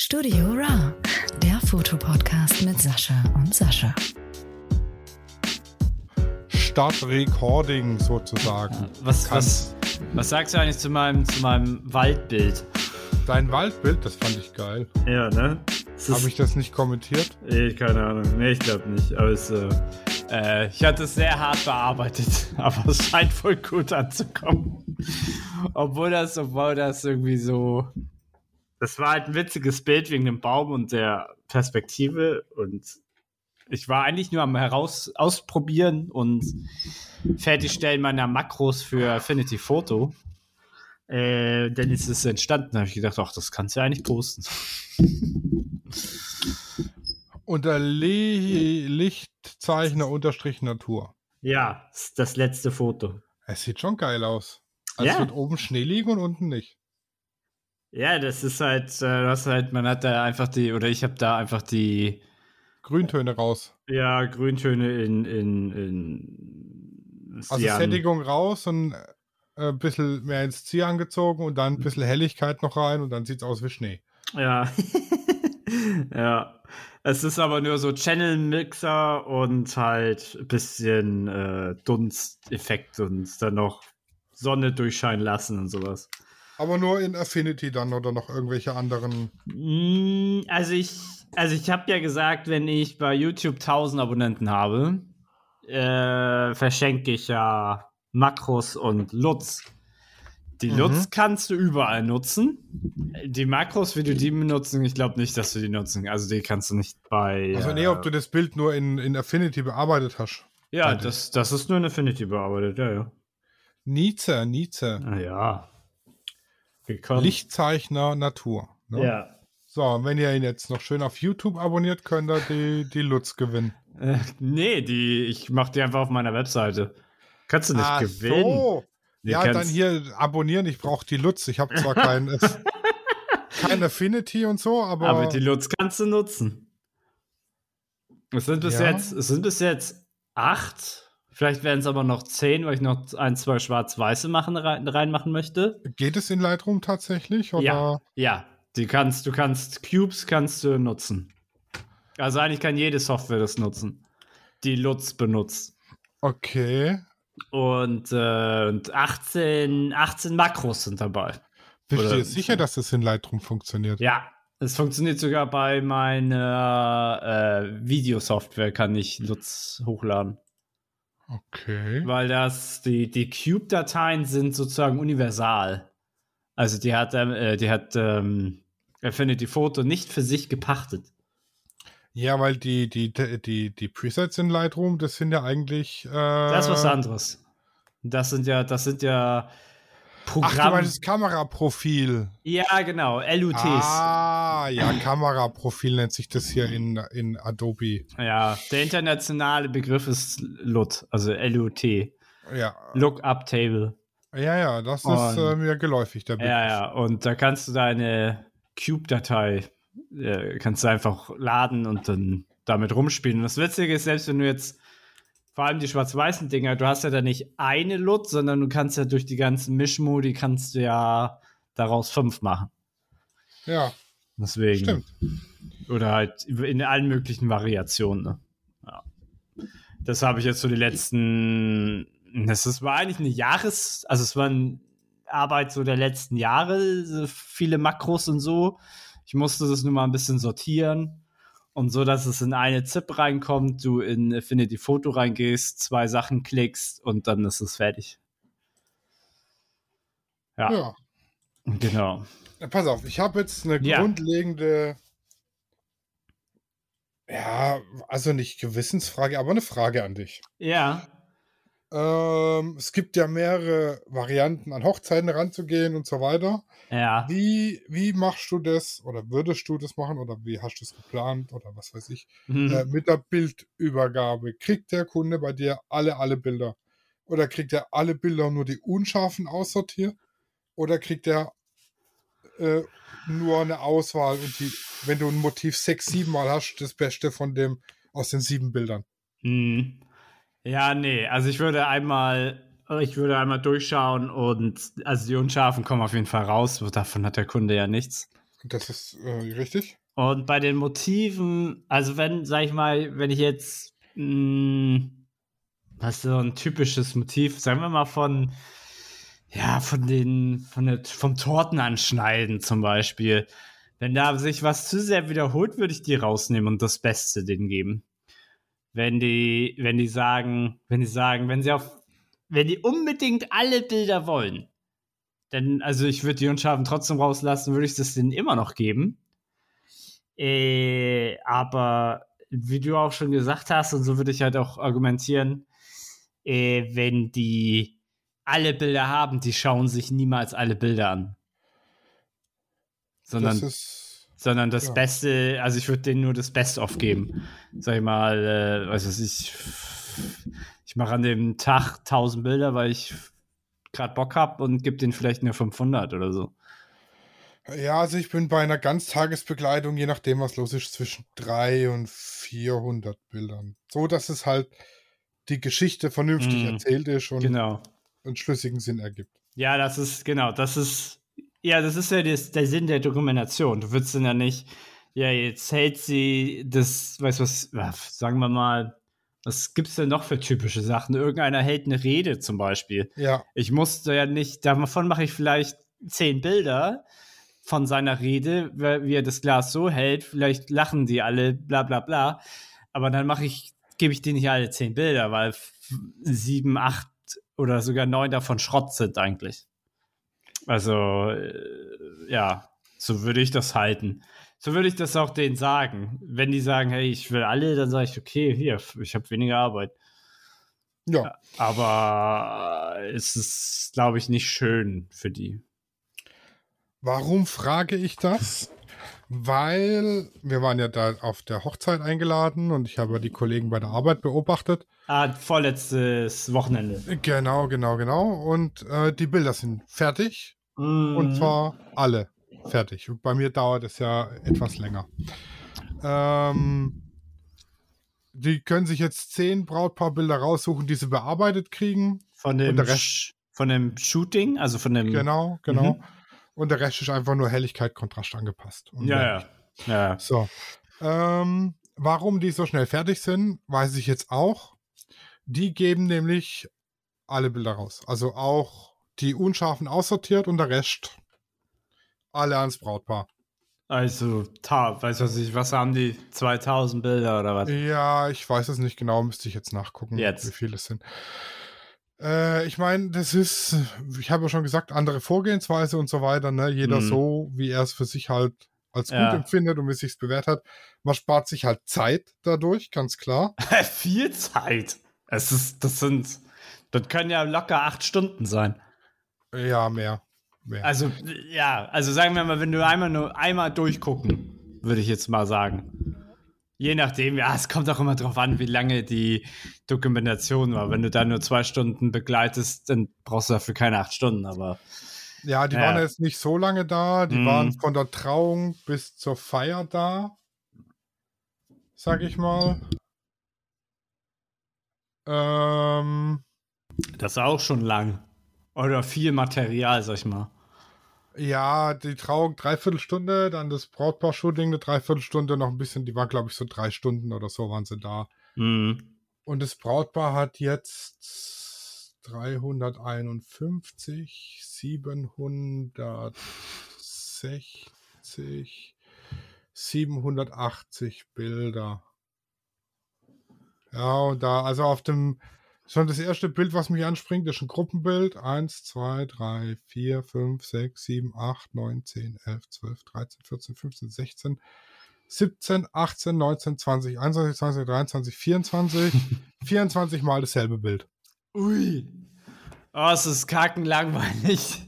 Studio Ra, der Fotopodcast mit Sascha und Sascha. Start Recording sozusagen. Was, was, was sagst du eigentlich zu meinem, zu meinem Waldbild? Dein Waldbild, das fand ich geil. Ja, ne? Habe ich das nicht kommentiert? Nee, keine Ahnung. Nee, ich glaube nicht. Aber es, äh, äh, ich hatte es sehr hart bearbeitet, aber es scheint wohl gut anzukommen. obwohl das, obwohl das irgendwie so. Das war halt ein witziges Bild wegen dem Baum und der Perspektive und ich war eigentlich nur am heraus ausprobieren und fertigstellen meiner Makros für Affinity Photo. Äh, ist es entstanden. Da habe ich gedacht, ach, das kannst du ja eigentlich posten. Unter Le Lichtzeichner unterstrich Natur. Ja, das letzte Foto. Es sieht schon geil aus. Also ja. wird oben Schnee liegen und unten nicht. Ja, das ist halt, äh, das halt, man hat da einfach die, oder ich habe da einfach die Grüntöne raus. Ja, Grüntöne in, in, in Also Sättigung raus und ein äh, bisschen mehr ins Cyan gezogen und dann ein bisschen Helligkeit noch rein und dann sieht es aus wie Schnee. Ja. ja. Es ist aber nur so Channel-Mixer und halt ein bisschen äh, Dunsteffekt und dann noch Sonne durchscheinen lassen und sowas. Aber nur in Affinity dann oder noch irgendwelche anderen? Mm, also ich, also ich habe ja gesagt, wenn ich bei YouTube 1000 Abonnenten habe, äh, verschenke ich ja Makros und Lutz. Die mhm. Lutz kannst du überall nutzen. Die Makros, wie du die benutzen, ich glaube nicht, dass du die nutzen. Also die kannst du nicht bei. Also nee, ob du das Bild nur in, in Affinity bearbeitet hast. Ja, das, das ist nur in Affinity bearbeitet, ja, ja. Nietzsche, Nietzsche. Ah, ja. Willkommen. Lichtzeichner Natur. Ne? Ja. So, und wenn ihr ihn jetzt noch schön auf YouTube abonniert, könnt ihr die, die Lutz gewinnen. Äh, nee, die, ich mach die einfach auf meiner Webseite. Kannst du nicht Ach gewinnen. So. ja, dann hier abonnieren. Ich brauche die Lutz. Ich habe zwar kein, kein Affinity und so, aber. Aber die Lutz kannst du nutzen. Es sind bis ja. jetzt, es sind bis jetzt acht. Vielleicht werden es aber noch zehn, weil ich noch ein, zwei schwarz-weiße machen, reinmachen möchte. Geht es in Lightroom tatsächlich? Oder? Ja, ja. Die kannst, du kannst Cubes kannst du nutzen. Also eigentlich kann jede Software das nutzen, die Lutz benutzt. Okay. Und, äh, und 18, 18 Makros sind dabei. Bist du dir sicher, dass das in Lightroom funktioniert? Ja, es funktioniert sogar bei meiner äh, Videosoftware, kann ich Lutz hochladen. Okay. Weil das, die, die Cube-Dateien sind sozusagen universal. Also die hat, ähm, äh, die hat ähm, Affinity Photo nicht für sich gepachtet. Ja, weil die, die, die, die Presets in Lightroom, das sind ja eigentlich. Äh, das ist was anderes. Das sind ja, das sind ja Programm. Ach, du meinst das Kameraprofil. Ja, genau, LUTs. Ah, ja, Kameraprofil nennt sich das hier in, in Adobe. Ja, der internationale Begriff ist LUT, also LUT. Ja. Lookup Table. Ja, ja, das und, ist äh, mir geläufig, der Begriff. Ja, ja, und da kannst du deine Cube-Datei, äh, kannst du einfach laden und dann damit rumspielen. Und das Witzige ist, selbst wenn du jetzt vor allem die schwarz-weißen Dinger, du hast ja da nicht eine LUT, sondern du kannst ja durch die ganzen Mischmodi kannst du ja daraus fünf machen. Ja. Deswegen. Stimmt. Oder halt in allen möglichen Variationen. Ne? Ja. Das habe ich jetzt so die letzten. Das war eigentlich eine Jahres. Also, es war eine Arbeit so der letzten Jahre. So viele Makros und so. Ich musste das nur mal ein bisschen sortieren. Und so, dass es in eine ZIP reinkommt, du in Affinity Photo reingehst, zwei Sachen klickst und dann ist es fertig. Ja. ja. Genau. Ja, pass auf, ich habe jetzt eine ja. grundlegende, ja, also nicht Gewissensfrage, aber eine Frage an dich. Ja. Ähm, es gibt ja mehrere Varianten, an Hochzeiten ranzugehen und so weiter. Ja. Wie, wie machst du das oder würdest du das machen oder wie hast du es geplant oder was weiß ich? Mhm. Äh, mit der Bildübergabe. Kriegt der Kunde bei dir alle, alle Bilder? Oder kriegt er alle Bilder nur die unscharfen aussortiert? Oder kriegt er äh, nur eine Auswahl und die, wenn du ein Motiv sechs, sieben Mal hast, das Beste von dem aus den sieben Bildern? Mhm. Ja, nee, also ich würde einmal, ich würde einmal durchschauen und also die Unscharfen kommen auf jeden Fall raus, davon hat der Kunde ja nichts. Das ist äh, richtig. Und bei den Motiven, also wenn, sag ich mal, wenn ich jetzt, mh, hm, was ist so ein typisches Motiv, sagen wir mal von, ja, von den, von der, vom Tortenanschneiden zum Beispiel. Wenn da sich was zu sehr wiederholt, würde ich die rausnehmen und das Beste denen geben. Wenn die, wenn die sagen, wenn die sagen, wenn sie auf, wenn die unbedingt alle Bilder wollen, dann, also ich würde die Unscharfen trotzdem rauslassen, würde ich das denen immer noch geben. Äh, aber wie du auch schon gesagt hast, und so würde ich halt auch argumentieren, äh, wenn die alle Bilder haben, die schauen sich niemals alle Bilder an. Sondern das, ist, sondern das ja. Beste, also ich würde denen nur das Beste aufgeben. Sag ich mal, äh, was weiß ich, ich mache an dem Tag 1000 Bilder, weil ich gerade Bock habe und gebe denen vielleicht nur 500 oder so. Ja, also ich bin bei einer Ganztagesbegleitung, je nachdem, was los ist, zwischen 300 und 400 Bildern. So, dass es halt die Geschichte vernünftig mm, erzählt ist und genau. einen schlüssigen Sinn ergibt. Ja, das ist, genau, das ist, ja, das ist ja das, der Sinn der Dokumentation. Du würdest dann ja nicht, ja, jetzt hält sie das, weißt du was, sagen wir mal, was gibt es denn noch für typische Sachen? Irgendeiner hält eine Rede zum Beispiel. Ja. Ich musste ja nicht, davon mache ich vielleicht zehn Bilder von seiner Rede, wie er das Glas so hält. Vielleicht lachen die alle, bla bla bla. Aber dann mache ich, gebe ich denen nicht alle zehn Bilder, weil sieben, acht oder sogar neun davon Schrott sind eigentlich. Also, äh, ja, so würde ich das halten. So würde ich das auch denen sagen. Wenn die sagen, hey, ich will alle, dann sage ich, okay, hier, ich habe weniger Arbeit. Ja. Aber es ist, glaube ich, nicht schön für die. Warum frage ich das? Weil wir waren ja da auf der Hochzeit eingeladen und ich habe die Kollegen bei der Arbeit beobachtet. Ah, vorletztes Wochenende. Genau, genau, genau. Und äh, die Bilder sind fertig. Mm. Und zwar alle fertig. Und bei mir dauert es ja etwas länger. Ähm, die können sich jetzt zehn Brautpaarbilder raussuchen, die sie bearbeitet kriegen. Von dem, von dem Shooting, also von dem. Genau, genau. Mhm. Und der Rest ist einfach nur Helligkeit, Kontrast angepasst. Ja, ja, ja. So. Ähm, warum die so schnell fertig sind, weiß ich jetzt auch. Die geben nämlich alle Bilder raus. Also auch die unscharfen aussortiert und der Rest alle ans Brautpaar. Also, ta, weiß was ich, was haben die? 2000 Bilder oder was? Ja, ich weiß es nicht genau, müsste ich jetzt nachgucken, jetzt. wie viele es sind. Äh, ich meine, das ist, ich habe ja schon gesagt, andere Vorgehensweise und so weiter, ne? Jeder mhm. so, wie er es für sich halt als gut ja. empfindet und wie es sich bewährt hat. Man spart sich halt Zeit dadurch, ganz klar. Viel Zeit. Es ist, das sind, das können ja locker acht Stunden sein. Ja, mehr. mehr. Also, ja, also sagen wir mal, wenn du einmal nur einmal durchgucken, würde ich jetzt mal sagen. Je nachdem, ja, es kommt auch immer drauf an, wie lange die Dokumentation war. Wenn du da nur zwei Stunden begleitest, dann brauchst du dafür keine acht Stunden, aber. Ja, die ja. waren jetzt nicht so lange da. Die mm. waren von der Trauung bis zur Feier da. Sag ich mal. Ähm, das ist auch schon lang. Oder viel Material, sag ich mal. Ja, die Trauung dreiviertel Stunde, dann das Brautpaar-Shooting eine Dreiviertelstunde, noch ein bisschen, die war glaube ich so drei Stunden oder so waren sie da. Mhm. Und das Brautpaar hat jetzt 351, 760, 780 Bilder. Ja, und da, also auf dem Schon das erste Bild, was mich anspringt, ist ein Gruppenbild. 1, 2, 3, 4, 5, 6, 7, 8, 9, 10, 11, 12, 13, 14, 15, 16, 17, 18, 19, 20, 21, 20, 23, 24. 24 Mal dasselbe Bild. Ui. Oh, es ist kackenlangweilig.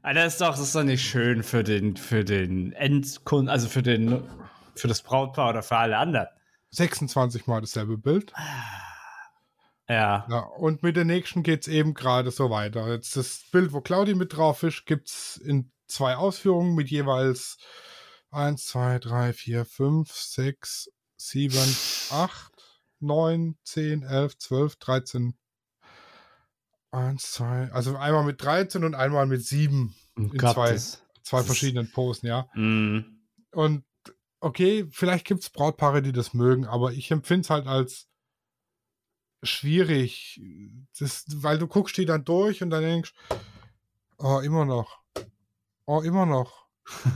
Ah, das ist doch, das ist doch nicht schön für den, für den Endkunden, also für den, für das Brautpaar oder für alle anderen. 26 Mal dasselbe Bild. Ah. Ja. ja. Und mit der nächsten geht es eben gerade so weiter. Jetzt das Bild, wo Claudi mit drauf ist, gibt es in zwei Ausführungen mit jeweils 1, 2, 3, 4, 5, 6, 7, 8, 9, 10, 11, 12, 13. 1, 2, also einmal mit 13 und einmal mit 7 in zwei, zwei verschiedenen Posen, ja. Mm. Und okay, vielleicht gibt es Brautpaare, die das mögen, aber ich empfinde es halt als schwierig. Das, weil du guckst die dann durch und dann denkst, oh, immer noch. Oh, immer noch.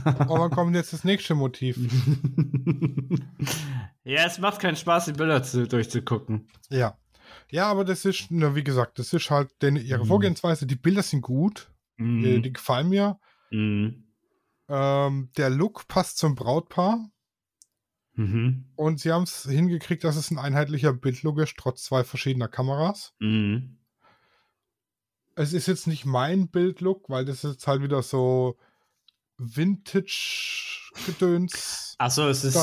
Oh, wann kommt jetzt das nächste Motiv? ja, es macht keinen Spaß, die Bilder zu, durchzugucken. Ja. Ja, aber das ist, na, wie gesagt, das ist halt denn ihre Mhm. Vorgehensweise. Die Bilder sind gut, äh, Mm. die gefallen mir. Mm. Ähm, der Look passt zum Brautpaar Mhm. und sie haben es hingekriegt, dass es ein einheitlicher Bildlook ist, trotz zwei verschiedener Kameras. Mm. Es ist jetzt nicht mein Bildlook, weil das ist jetzt halt wieder so Vintage-Gedöns. Achso, es ist.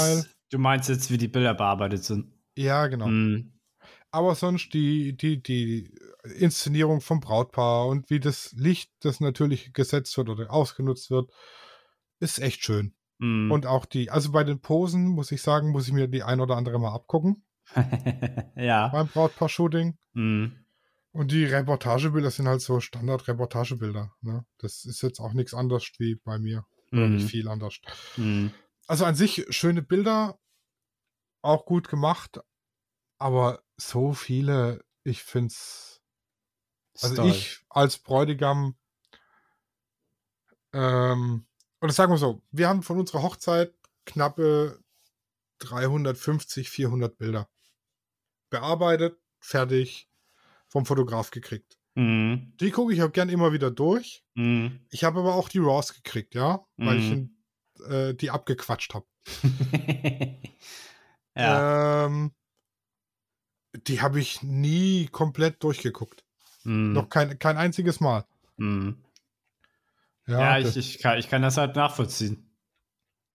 Du meinst jetzt, wie die Bilder bearbeitet sind. Ja, genau. Mm. Aber sonst die, die, die Inszenierung vom Brautpaar und wie das Licht, das natürlich gesetzt wird oder ausgenutzt wird, ist echt schön. Mm. Und auch die, also bei den Posen, muss ich sagen, muss ich mir die ein oder andere mal abgucken ja. beim Brautpaar-Shooting. Mm. Und die Reportagebilder sind halt so Standard-Reportagebilder. Ne? Das ist jetzt auch nichts anderes wie bei mir. Mm. nicht viel anders. Mm. Also an sich schöne Bilder, auch gut gemacht, aber so viele, ich finde es. Also ich als Bräutigam, ähm, oder sagen wir so, wir haben von unserer Hochzeit knappe 350, 400 Bilder bearbeitet, fertig, vom Fotograf gekriegt. Mm. Die gucke ich auch gern immer wieder durch. Mm. Ich habe aber auch die Raws gekriegt, ja, weil ich Mhm. in, äh, die abgequatscht habe. ja. Ähm, die habe ich nie komplett durchgeguckt. Mm. Noch kein, kein einziges Mal. Mm. Ja, Ja, ich, ich, kann, ich kann das halt nachvollziehen.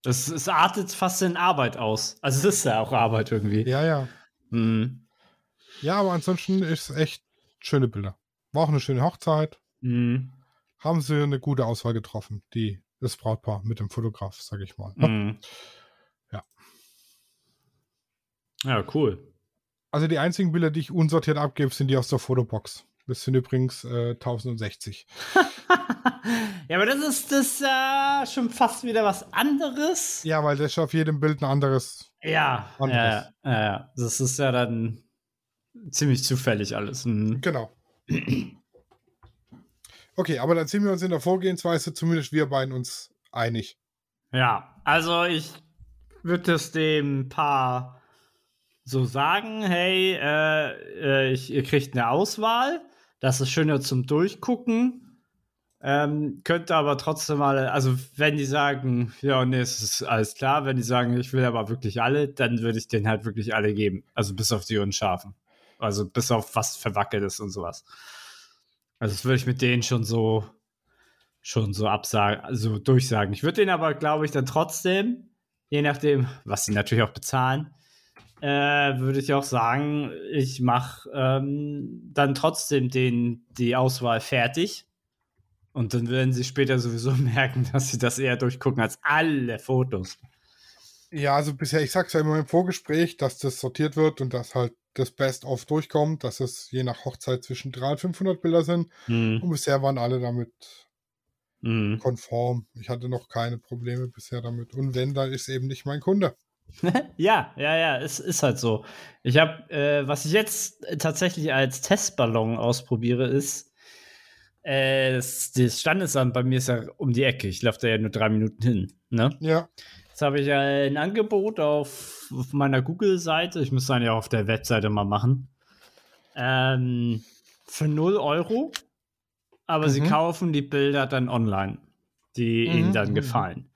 Es, es artet fast in Arbeit aus. Also es ist ja auch Arbeit irgendwie. ja, ja. Mm. Ja, aber ansonsten ist es echt schöne Bilder. War auch eine schöne Hochzeit. Mm. Haben sie eine gute Auswahl getroffen, die das Brautpaar mit dem Fotograf, sage ich mal. ne? Mm. Ja. Ja, cool. Also die einzigen Bilder, die ich unsortiert abgebe, sind die aus der Fotobox. Das sind übrigens äh, 1060. ja, aber das ist das äh, schon fast wieder was anderes. Ja, weil das ist auf jedem Bild ein anderes. Ja, Anderes. ja, ja, ja. Das ist ja dann ziemlich zufällig alles. Mm. Genau. Okay, aber dann sind wir uns in der Vorgehensweise, zumindest wir beiden, uns einig. Ja, also ich würde es dem Paar so sagen, hey, äh, äh, ich, ihr kriegt eine Auswahl, das ist schöner zum Durchgucken. Ähm, könnte aber trotzdem mal, also wenn die sagen, ja, nee, es ist alles klar, wenn die sagen, ich will aber wirklich alle, dann würde ich denen halt wirklich alle geben. Also bis auf die Unscharfen. Also bis auf was verwackelt ist und sowas. Also das würde ich mit denen schon so schon so absagen, also durchsagen. Ich würde denen aber, glaube ich, dann trotzdem, je nachdem, was sie natürlich auch bezahlen, äh, würde ich auch sagen, ich mache ähm, dann trotzdem den, die Auswahl fertig. Und dann werden sie später sowieso merken, dass sie das eher durchgucken als alle Fotos. Ja, also bisher, ich sag's ja immer im Vorgespräch, dass das sortiert wird und dass halt das Best-of durchkommt, dass es je nach Hochzeit zwischen 300 und 500 Bilder sind. Hm. Und bisher waren alle damit Hm. konform. Ich hatte noch keine Probleme bisher damit. Und wenn, dann ist eben nicht mein Kunde. ja, ja, ja, es ist halt so. Ich habe, äh, was ich jetzt tatsächlich als Testballon ausprobiere, ist, äh, das, das Standesamt bei mir ist ja um die Ecke. Ich laufe da ja nur drei Minuten hin. Ne? Ja, Jetzt habe ich ein Angebot auf, auf meiner Google-Seite. Ich muss dann ja auf der Webseite mal machen. Ähm, für 0 Euro. Aber sie Mhm. kaufen die Bilder dann online, die ihnen Mhm, dann mhm. gefallen.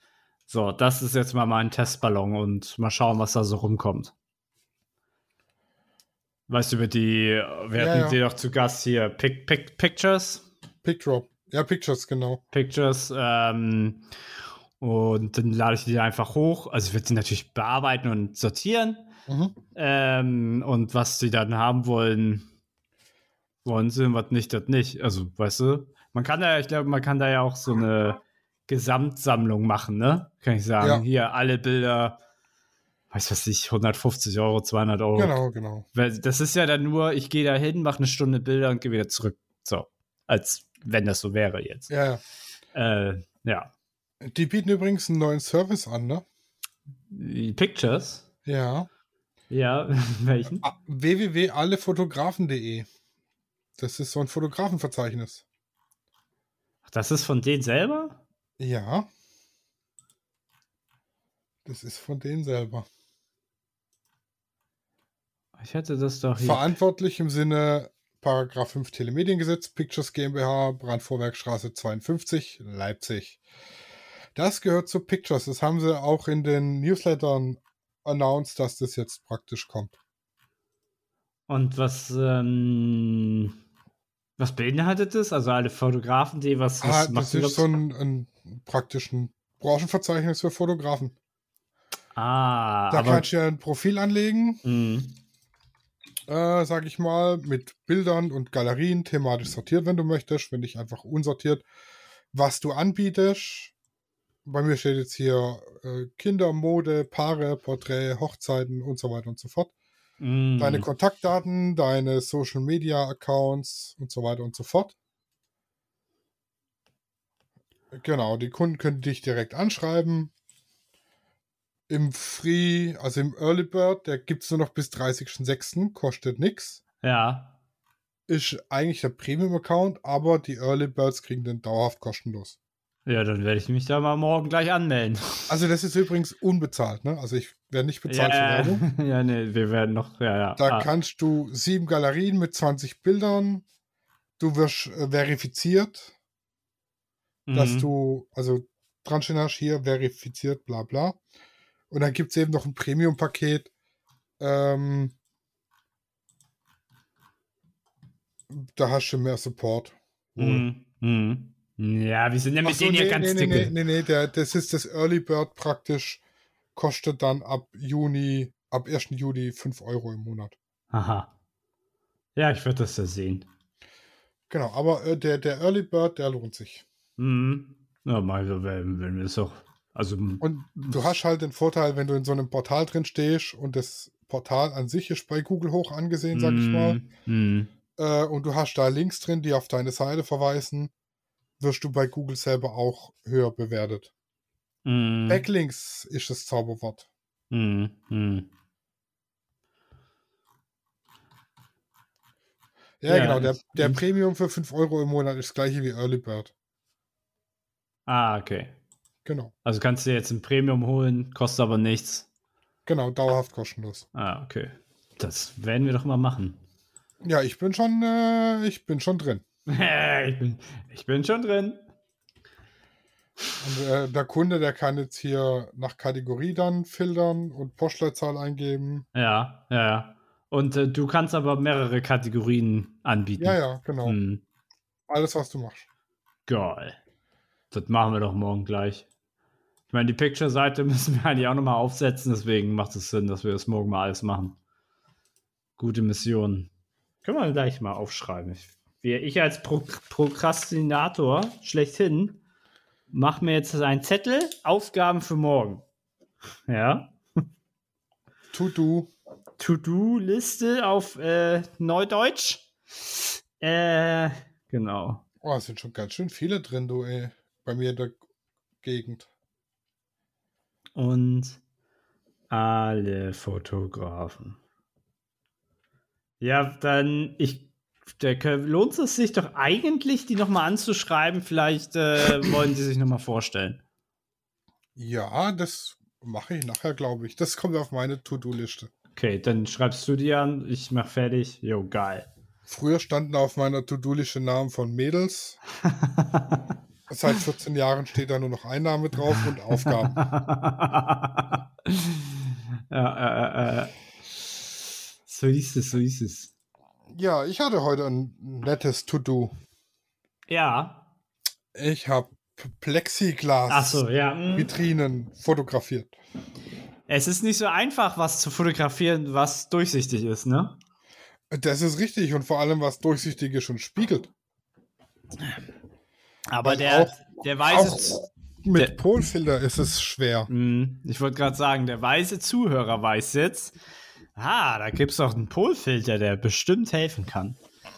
So, das ist jetzt mal mein Testballon und mal schauen, was da so rumkommt. Weißt du, über die, wir Ja, hatten ja. die doch zu Gast hier, Pic, Pic, Pictures. Picture. Ja, Pictures, genau. Pictures. Ähm, und dann lade ich die einfach hoch. Also ich werde sie natürlich bearbeiten und sortieren. Mhm. Ähm, und was sie dann haben wollen, wollen sie, und was nicht, das nicht. Also, weißt du, man kann da, ich glaube, man kann da ja auch so eine Gesamtsammlung machen, ne? Kann ich sagen. Ja. Hier alle Bilder, weiß was ich, 150 Euro, 200 Euro. Genau, genau. Weil Das ist ja dann nur, ich gehe da hin, mache eine Stunde Bilder und gehe wieder zurück. So. Als wenn das so wäre jetzt. Ja, ja. Äh, ja. Die bieten übrigens einen neuen Service an, ne? Die Pictures? Ja. Ja, welchen? Ah, www.allefotografen.de. Das ist so ein Fotografenverzeichnis. Das ist von denen selber? Ja. Das ist von denen selber. Ich hatte das doch hier. Verantwortlich im Sinne Paragraph 5 Telemediengesetz, Pictures GmbH, Brandvorwerkstraße 52, Leipzig. Das gehört zu Pictures. Das haben sie auch in den Newslettern announced, dass das jetzt praktisch kommt. Und was, ähm, was beinhaltet das? Also alle Fotografen, die was, was ah, Das ist so ein, ein praktischen Branchenverzeichnis für Fotografen. Ah, da aber, kannst du ja ein Profil anlegen. Mhm äh, sag ich mal, mit Bildern und Galerien thematisch sortiert, wenn du möchtest, wenn nicht einfach unsortiert, was du anbietest. Bei mir steht jetzt hier äh, Kinder, Mode, Paare, Porträt, Hochzeiten und so weiter und so fort. Mm. Deine Kontaktdaten, deine Social Media Accounts und so weiter und so fort. Genau, die Kunden können dich direkt anschreiben, im Free, also im Early Bird, der gibt es nur noch bis 30.06., kostet nichts. Ja. Ist eigentlich der Premium-Account, aber die Early Birds kriegen den dauerhaft kostenlos. Ja, dann werde ich mich da mal morgen gleich anmelden. Also das ist übrigens unbezahlt, ne? Also ich werde nicht bezahlt ja, für Werbung. Ja, nee, wir werden noch, ja, ja. Da ah. kannst du sieben Galerien mit 20 Bildern. Du wirst äh, verifiziert, mhm. dass du, also dran stehen hier, verifiziert, bla bla. Und dann gibt es eben noch ein Premium-Paket. Ähm, da hast du mehr Support. Mm, mm. Ja, wir sind ja mit so, denen nee, ja ganz nee, dicke. Nee, nee, nee, der, das ist das Early Bird praktisch. Kostet dann ab Juni, ab 1. Juli 5 Euro im Monat. Aha. Ja, ich würde das ja sehen. Genau, aber äh, der, der Early Bird, der lohnt sich. Mhm. Ja, mal, wenn, wenn wir es auch also, und du hast halt den Vorteil, wenn du in so einem Portal drin stehst und das Portal an sich ist bei Google hoch angesehen, sag ich mal. Mm. Äh, und du hast da Links drin, die auf deine Seite verweisen, wirst du bei Google selber auch höher bewertet. Mm. Backlinks ist das Zauberwort. Mm. Ja, ja, genau. Der, der Premium für 5 Euro im Monat ist das gleiche wie Early Bird. Ah, okay. Genau. Also kannst du jetzt ein Premium holen, kostet aber nichts. Genau, dauerhaft kostenlos. Ah, okay. Das werden wir doch mal machen. Ja, ich bin schon, äh, ich bin schon drin. Ich, bin, ich bin schon drin. Und, äh, der Kunde, der kann jetzt hier nach Kategorie dann filtern und Postleitzahl eingeben. Ja, ja, ja. Und äh, du kannst aber mehrere Kategorien anbieten. Ja, ja, genau. Hm. Alles, was du machst. Geil. Das machen wir doch morgen gleich. Ich meine, die Picture-Seite müssen wir eigentlich auch nochmal aufsetzen, deswegen macht es Sinn, dass wir das morgen mal alles machen. Gute Mission. Können wir gleich mal aufschreiben. Ich, ich als Pro Prokrastinator schlechthin mache mir jetzt einen Zettel, Aufgaben für morgen. Ja. To-Do. To-Do-Liste auf äh, Neudeutsch. Äh, genau. Oh, es sind schon ganz schön viele drin, du, ey. Bei mir in der Gegend und alle Fotografen. Ja, dann ich der, lohnt es sich doch eigentlich, die nochmal anzuschreiben. Vielleicht äh, wollen die sich nochmal vorstellen. Ja, das mache ich nachher, glaube ich. Das kommt auf meine To-Do-Liste. Okay, dann schreibst du die an. Ich mache fertig. Jo, geil. Früher standen auf meiner To-Do-Liste Namen von Mädels. Seit 14 Jahren steht da nur noch Einnahme drauf und Aufgaben. ja, äh, äh, so ist es, so ist es. Ja, ich hatte heute ein nettes To-Do. Ja. Ich habe Plexiglas so, ja. Hm. Vitrinen fotografiert. Es ist nicht so einfach, was zu fotografieren, was durchsichtig ist, ne? Das ist richtig und vor allem was durchsichtig ist und spiegelt. Aber der, auch, der weiße. mit der, Polfilter ist es schwer. Mh, ich wollte gerade sagen, der weiße Zuhörer weiß jetzt, ah, da gibt es doch einen Polfilter, der bestimmt helfen kann.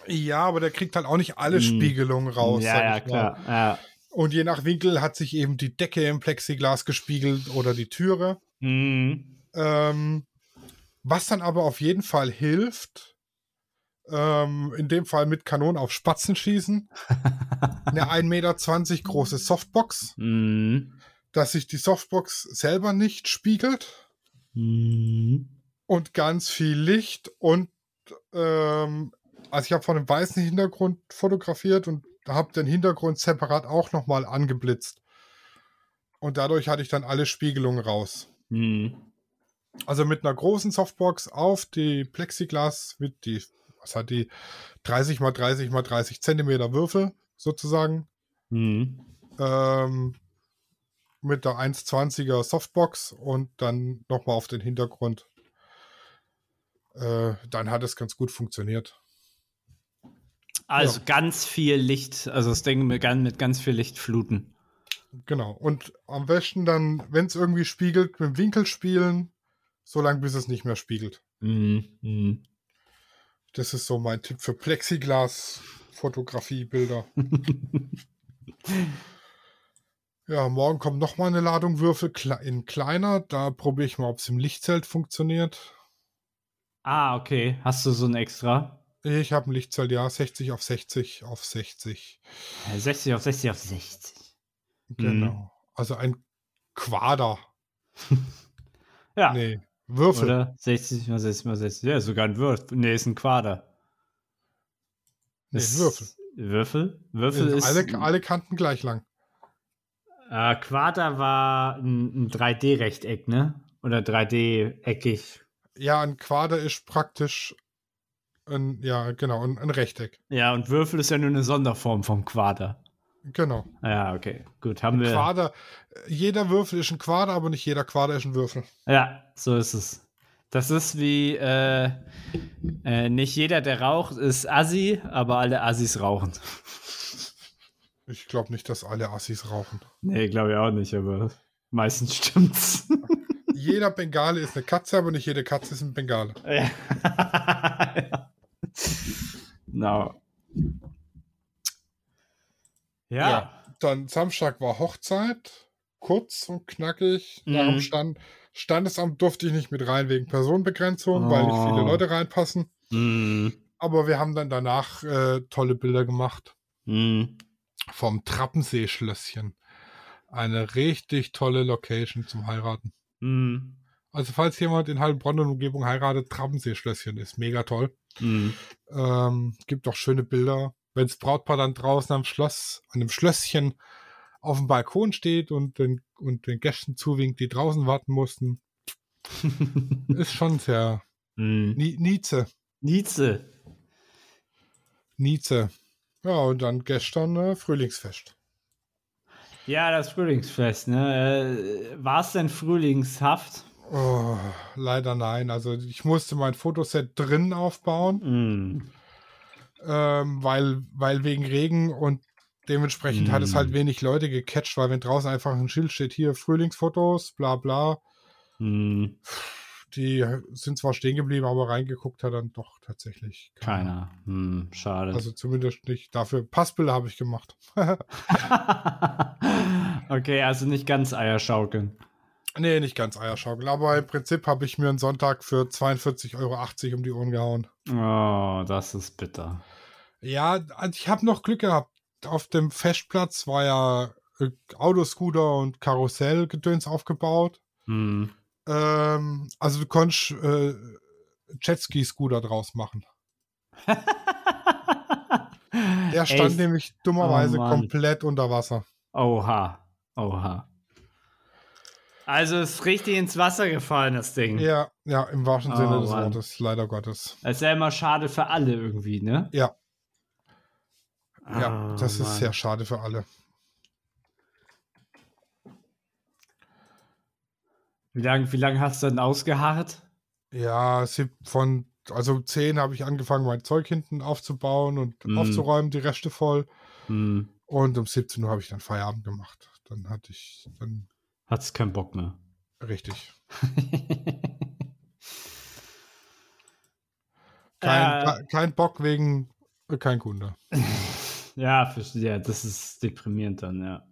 Ja, aber der kriegt halt auch nicht alle mh. Spiegelungen raus. Ja, ja, klar. Ja. Und je nach Winkel hat sich eben die Decke im Plexiglas gespiegelt oder die Türe. Mhm. Ähm, was dann aber auf jeden Fall hilft, ähm, in dem Fall mit Kanonen auf Spatzen schießen, eine 1,20 Meter große Softbox, Mhm. dass sich die Softbox selber nicht spiegelt Mhm. Und ganz viel Licht und ähm, also ich habe von einem weißen Hintergrund fotografiert und habe den Hintergrund separat auch nochmal angeblitzt. Und dadurch hatte ich dann alle Spiegelungen raus. Mhm. Also mit einer großen Softbox auf die Plexiglas mit die, was hat die 30 mal 30 mal 30 Zentimeter Würfel sozusagen. Mhm. Ähm, mit der 1,20er Softbox und dann nochmal auf den Hintergrund. Äh, dann hat es ganz gut funktioniert. Also Ja. ganz viel Licht, also das Ding mit, gan- mit ganz viel Licht fluten. Genau. Und am besten dann, wenn es irgendwie spiegelt, mit dem Winkel spielen, solange bis es nicht mehr spiegelt. Mhm. Mhm. Das ist so mein Tipp für Plexiglas-Fotografie-Bilder. ja, morgen kommt noch mal eine Ladung Würfel in kleiner. Da probiere ich mal, ob es im Lichtzelt funktioniert. Ah, okay. Hast du so ein extra? Ich habe ein Lichtzelt, ja, 60 auf 60 auf 60. Ja, 60 auf 60 auf 60. Genau. Also ein Quader. Ja. Nee, Würfel. Oder 60 mal 60 mal 60. Ja, sogar ein Würfel. Nee, ist ein Quader. Nee, Ist- Würfel. Würfel? Würfel ist. alle, alle Kanten gleich lang. Äh, Quader war ein, ein 3D-Rechteck, ne? Oder 3D-eckig. Ja, ein Quader ist praktisch ein, ja, genau, ein, ein Rechteck. Ja, und Würfel ist ja nur eine Sonderform vom Quader. Genau. Ja, okay. Gut, haben wir. Quader, jeder Würfel ist ein Quader, aber nicht jeder Quader ist ein Würfel. Ja, so ist es. Das ist wie, äh, äh, nicht jeder, der raucht, ist Assi, aber alle Assis rauchen. Ich glaube nicht, dass alle Assis rauchen. Nee, glaube ich auch nicht, aber meistens stimmt's. Jeder Bengale ist eine Katze, aber nicht jede Katze ist ein Bengale. ja. no. Ja. Dann Samstag war Hochzeit. Kurz und knackig. Nach dem Mhm. Stand, Standesamt durfte ich nicht mit rein wegen Personenbegrenzung, weil nicht viele Oh. Leute reinpassen. Mm, Aber wir haben dann danach äh, tolle Bilder gemacht mm. vom Trappensee-Schlösschen. Eine richtig tolle Location zum Heiraten. Mm. Also falls jemand in Heilbronn und Umgebung heiratet, Trappensee-Schlösschen ist mega toll. Mm. Ähm, gibt auch schöne Bilder. Wenn das Brautpaar dann draußen am Schloss, an dem Schlösschen auf dem Balkon steht und den, und den Gästen zuwinkt, die draußen warten mussten, ist schon sehr. Ni Nietzsche. Nietzsche. Nietzsche. Ja, und dann gestern äh, Frühlingsfest. Ja, das Frühlingsfest, ne? Äh, War es denn frühlingshaft? Oh, leider nein. Also ich musste mein Fotoset drinnen aufbauen, Mm. ähm, weil, weil wegen Regen und dementsprechend hat es Mm. halt wenig Leute gecatcht, weil wenn draußen einfach ein Schild steht, hier Frühlingsfotos, bla bla, Mm. Die sind zwar stehen geblieben, aber reingeguckt hat dann doch tatsächlich Keiner. Hm, schade. Also zumindest nicht. Dafür Passbilder habe ich gemacht. okay, also nicht ganz Eierschaukeln. nee, nicht ganz Eierschaukel, aber im Prinzip habe ich mir einen Sonntag für 42,80 Euro um die Ohren gehauen. Oh, das ist bitter. Ja, also ich habe noch Glück gehabt. Auf dem Festplatz war ja äh, Autoscooter und Karussellgedöns aufgebaut. Hm. Ähm, also du konntest äh, Jetski-Scooter draus machen. Der stand Ey, nämlich dummerweise Oh komplett unter Wasser. Oha. Oha. Also ist richtig ins Wasser gefallen, das Ding. Ja, ja, im wahrsten Oh, Sinne des Mann. Wortes, leider Gottes. Das ist ja immer schade für alle irgendwie, ne? Ja, ja, Ah, das ist Mann. sehr schade für alle. Wie lange wie lang hast du denn ausgeharrt? Ja, von, also um 10 habe ich angefangen, mein Zeug hinten aufzubauen und Mhm. aufzuräumen, die Reste voll. Hm. Und um 17 Uhr habe ich dann Feierabend gemacht. Dann hatte ich dann Hat's keinen Bock mehr. richtig. Kein, Äh. ke- kein Bock wegen äh, kein Kunde. Ja, verstehe. Das ist deprimierend dann, ja.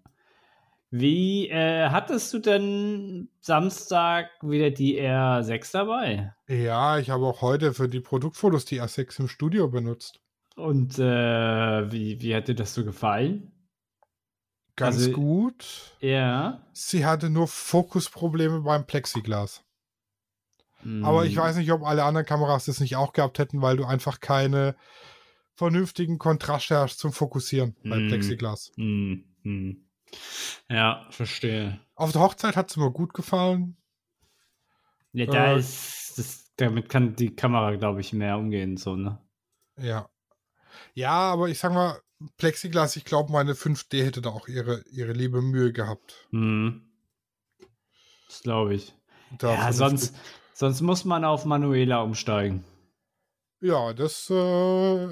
Wie äh, hattest du denn Samstag wieder die R6 dabei? Ja, ich habe auch heute für die Produktfotos die R6 im Studio benutzt. Und äh, wie, wie hat dir das so gefallen? Ganz Also- gut. Ja. Sie hatte nur Fokusprobleme beim Plexiglas. Aber ich Hm. weiß nicht, ob alle anderen Kameras das nicht auch gehabt hätten, weil du einfach keine vernünftigen Kontraste hast zum Fokussieren beim Mm. Plexiglas. Hm, hm. Ja, verstehe. Auf der Hochzeit hat es mir gut gefallen. Ja, da Äh, ist, das, damit kann die Kamera, glaube ich, mehr umgehen, so, ne? Ja. Ja, aber ich sag mal, Plexiglas, ich glaube, meine 5D hätte da auch ihre, ihre liebe Mühe gehabt. Hm. Das glaube ich. Da ja, sonst, sonst muss man auf Manuela umsteigen. Ja, das, äh,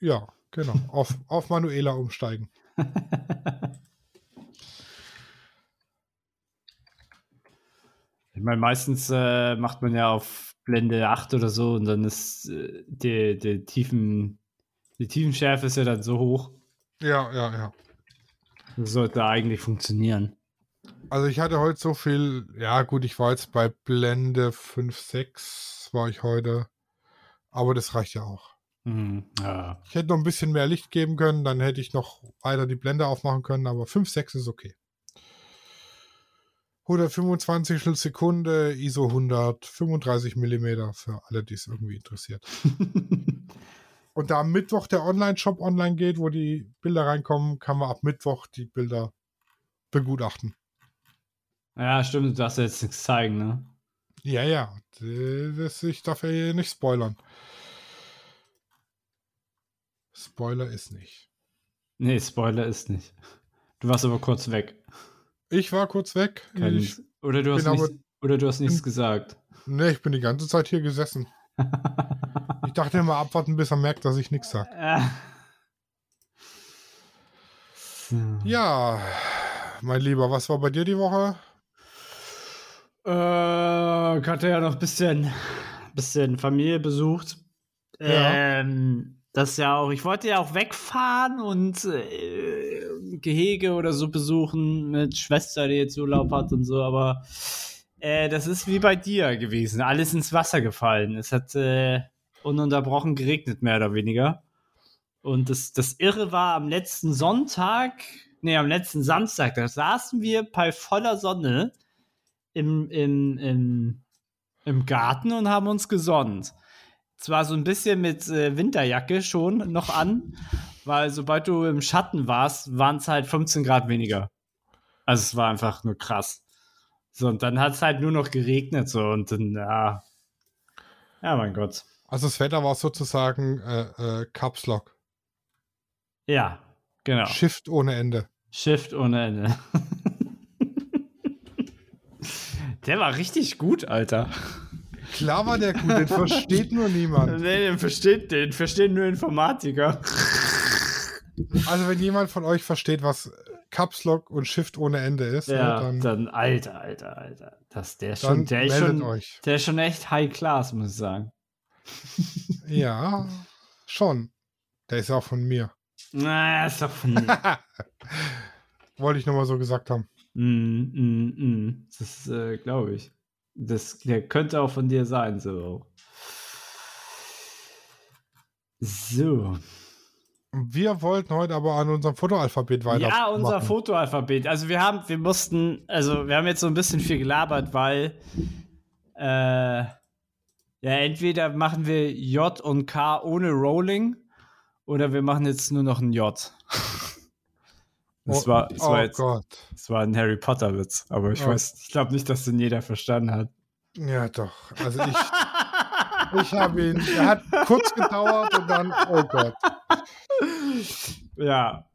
ja, genau. auf, auf Manuela umsteigen. Ich meine, meistens äh, macht man ja auf Blende 8 oder so und dann ist äh, die, die, Tiefen, die Tiefenschärfe ist ja dann so hoch. Ja, ja, ja. Das sollte eigentlich funktionieren. Also ich hatte heute so viel, ja gut, ich war jetzt bei Blende 5, 6, war ich heute. Aber das reicht ja auch. Mhm. Ja. Ich hätte noch ein bisschen mehr Licht geben können, dann hätte ich noch weiter die Blende aufmachen können, aber 5, 6 ist okay. 125 Sekunde, ISO 135 mm für alle, die es irgendwie interessiert. Und da am Mittwoch der Online-Shop online geht, wo die Bilder reinkommen, kann man ab Mittwoch die Bilder begutachten. ja, stimmt, du darfst jetzt nichts zeigen, ne? Ja, ja. Das, ich darf ja hier nicht spoilern. Spoiler ist nicht. Nee, Spoiler ist nicht. Du warst aber kurz weg. Ich war kurz weg. Ich, oder, du hast bin aber- nichts, oder du hast nichts gesagt. nee, ich bin die ganze Zeit hier gesessen. Ich dachte immer abwarten, bis er merkt, dass ich nichts sage. Ja, mein Lieber, was war bei dir die Woche? Äh, ich hatte ja noch ein bisschen, bisschen Familie besucht. Ja. Ähm, das ja auch, ich wollte ja auch wegfahren und äh, Gehege oder so besuchen mit Schwester, die jetzt Urlaub hat und so, aber äh, das ist wie bei dir gewesen. Alles ins Wasser gefallen. Es hat äh, ununterbrochen geregnet, mehr oder weniger. Und das, das Irre war am letzten Sonntag, nee, am letzten Samstag, da saßen wir bei voller Sonne im, im, im, im Garten und haben uns gesonnt. Zwar so ein bisschen mit äh, Winterjacke schon noch an, weil sobald du im Schatten warst, waren es halt 15 Grad weniger. Also es war einfach nur krass. So, und dann hat es halt nur noch geregnet so und dann, ja. Ja, mein Gott. Also das Wetter war sozusagen äh, äh, Caps Lock. Ja, genau. Shift ohne Ende. Shift ohne Ende. Der war richtig gut, Alter. Klar war der gut, den versteht nur niemand. Nee, den versteht, den verstehen nur Informatiker. Also wenn jemand von euch versteht, was Caps Lock und Shift ohne Ende ist, Ja, dann, dann, Alter, Alter, Alter. Das, der ist schon, der ist schon, euch. der ist schon echt High Class, muss ich sagen. Ja, schon. Der ist auch von mir. Na, ist doch von. Wollte ich nur mal so gesagt haben. mm, mm, mm. Das äh, glaube ich. Das der könnte auch von dir sein, so. So. Wir wollten heute aber an unserem Fotoalphabet weiter. Ja, unser machen. Fotoalphabet. Also wir haben, wir mussten, also wir haben jetzt so ein bisschen viel gelabert, weil äh, ja, entweder machen wir J und K ohne Rolling oder wir machen jetzt nur noch ein J. Oh, war, das oh war jetzt, Gott. das war ein Harry Potter Witz, aber ich Oh. weiß, ich glaube nicht, dass den jeder verstanden hat. Ja, doch. Also ich, ich habe ihn. Er hat kurz gedauert und dann, oh Gott. Ja.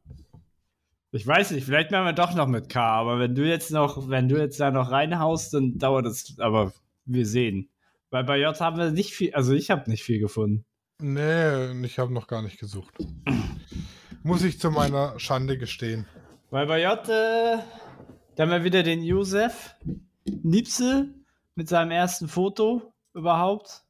Ich weiß nicht, vielleicht machen wir doch noch mit K, aber wenn du jetzt noch, wenn du jetzt da noch reinhaust, dann dauert es, aber wir sehen. Weil bei J haben wir nicht viel, also ich habe nicht viel gefunden. Nee, ich habe noch gar nicht gesucht. Muss ich zu meiner Schande gestehen. Weil bei J, äh, da haben wir wieder den Josef Niepse mit seinem ersten Foto überhaupt.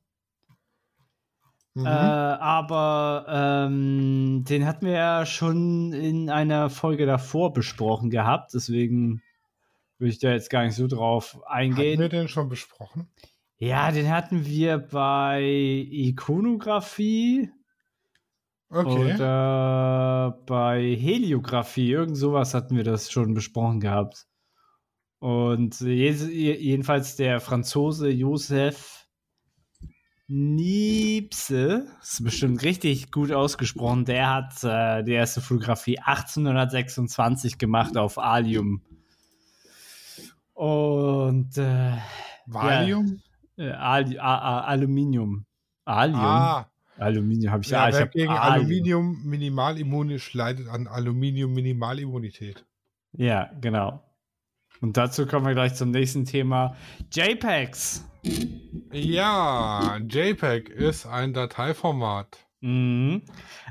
Mhm. Äh, aber ähm, den hatten wir ja schon in einer Folge davor besprochen gehabt, deswegen würde ich da jetzt gar nicht so drauf eingehen. Hatten wir den schon besprochen? Ja, den hatten wir bei Ikonografie. Okay. Oder bei Heliographie, irgend sowas hatten wir das schon besprochen gehabt. Und jedenfalls der Franzose Joseph Niepce, ist bestimmt richtig gut ausgesprochen, der hat äh, die erste Fotografie 1826 gemacht auf Alium. Und äh, Valium? Ja, äh, Al Aluminium. Alium. Ah. Aluminium habe ich ja. ja wer gegen Aluminium minimalimmunisch leidet an Aluminium Minimalimmunität. Ja, genau. Und dazu kommen wir gleich zum nächsten Thema. JPEGs. Ja, JPEG ist ein Dateiformat. Mhm.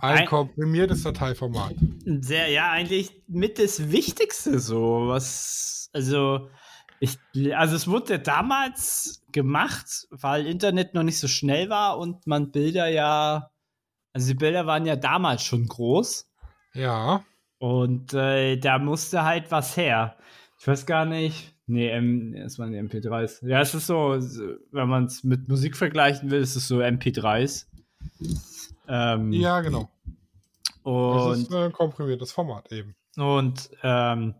Ein, ein komprimiertes Dateiformat. Sehr, ja, eigentlich mit das Wichtigste so, was, also, ich, also es wurde damals gemacht, weil Internet noch nicht so schnell war und man Bilder ja, also die Bilder waren ja damals schon groß. Ja. Und äh, da musste halt was her. Ich weiß gar nicht. Nee, M, es waren die MP3s. Ja, es ist so, wenn man es mit Musik vergleichen will, ist es so MP3s. Ähm, ja, genau. Und, das ist ein komprimiertes Format eben. Und ähm,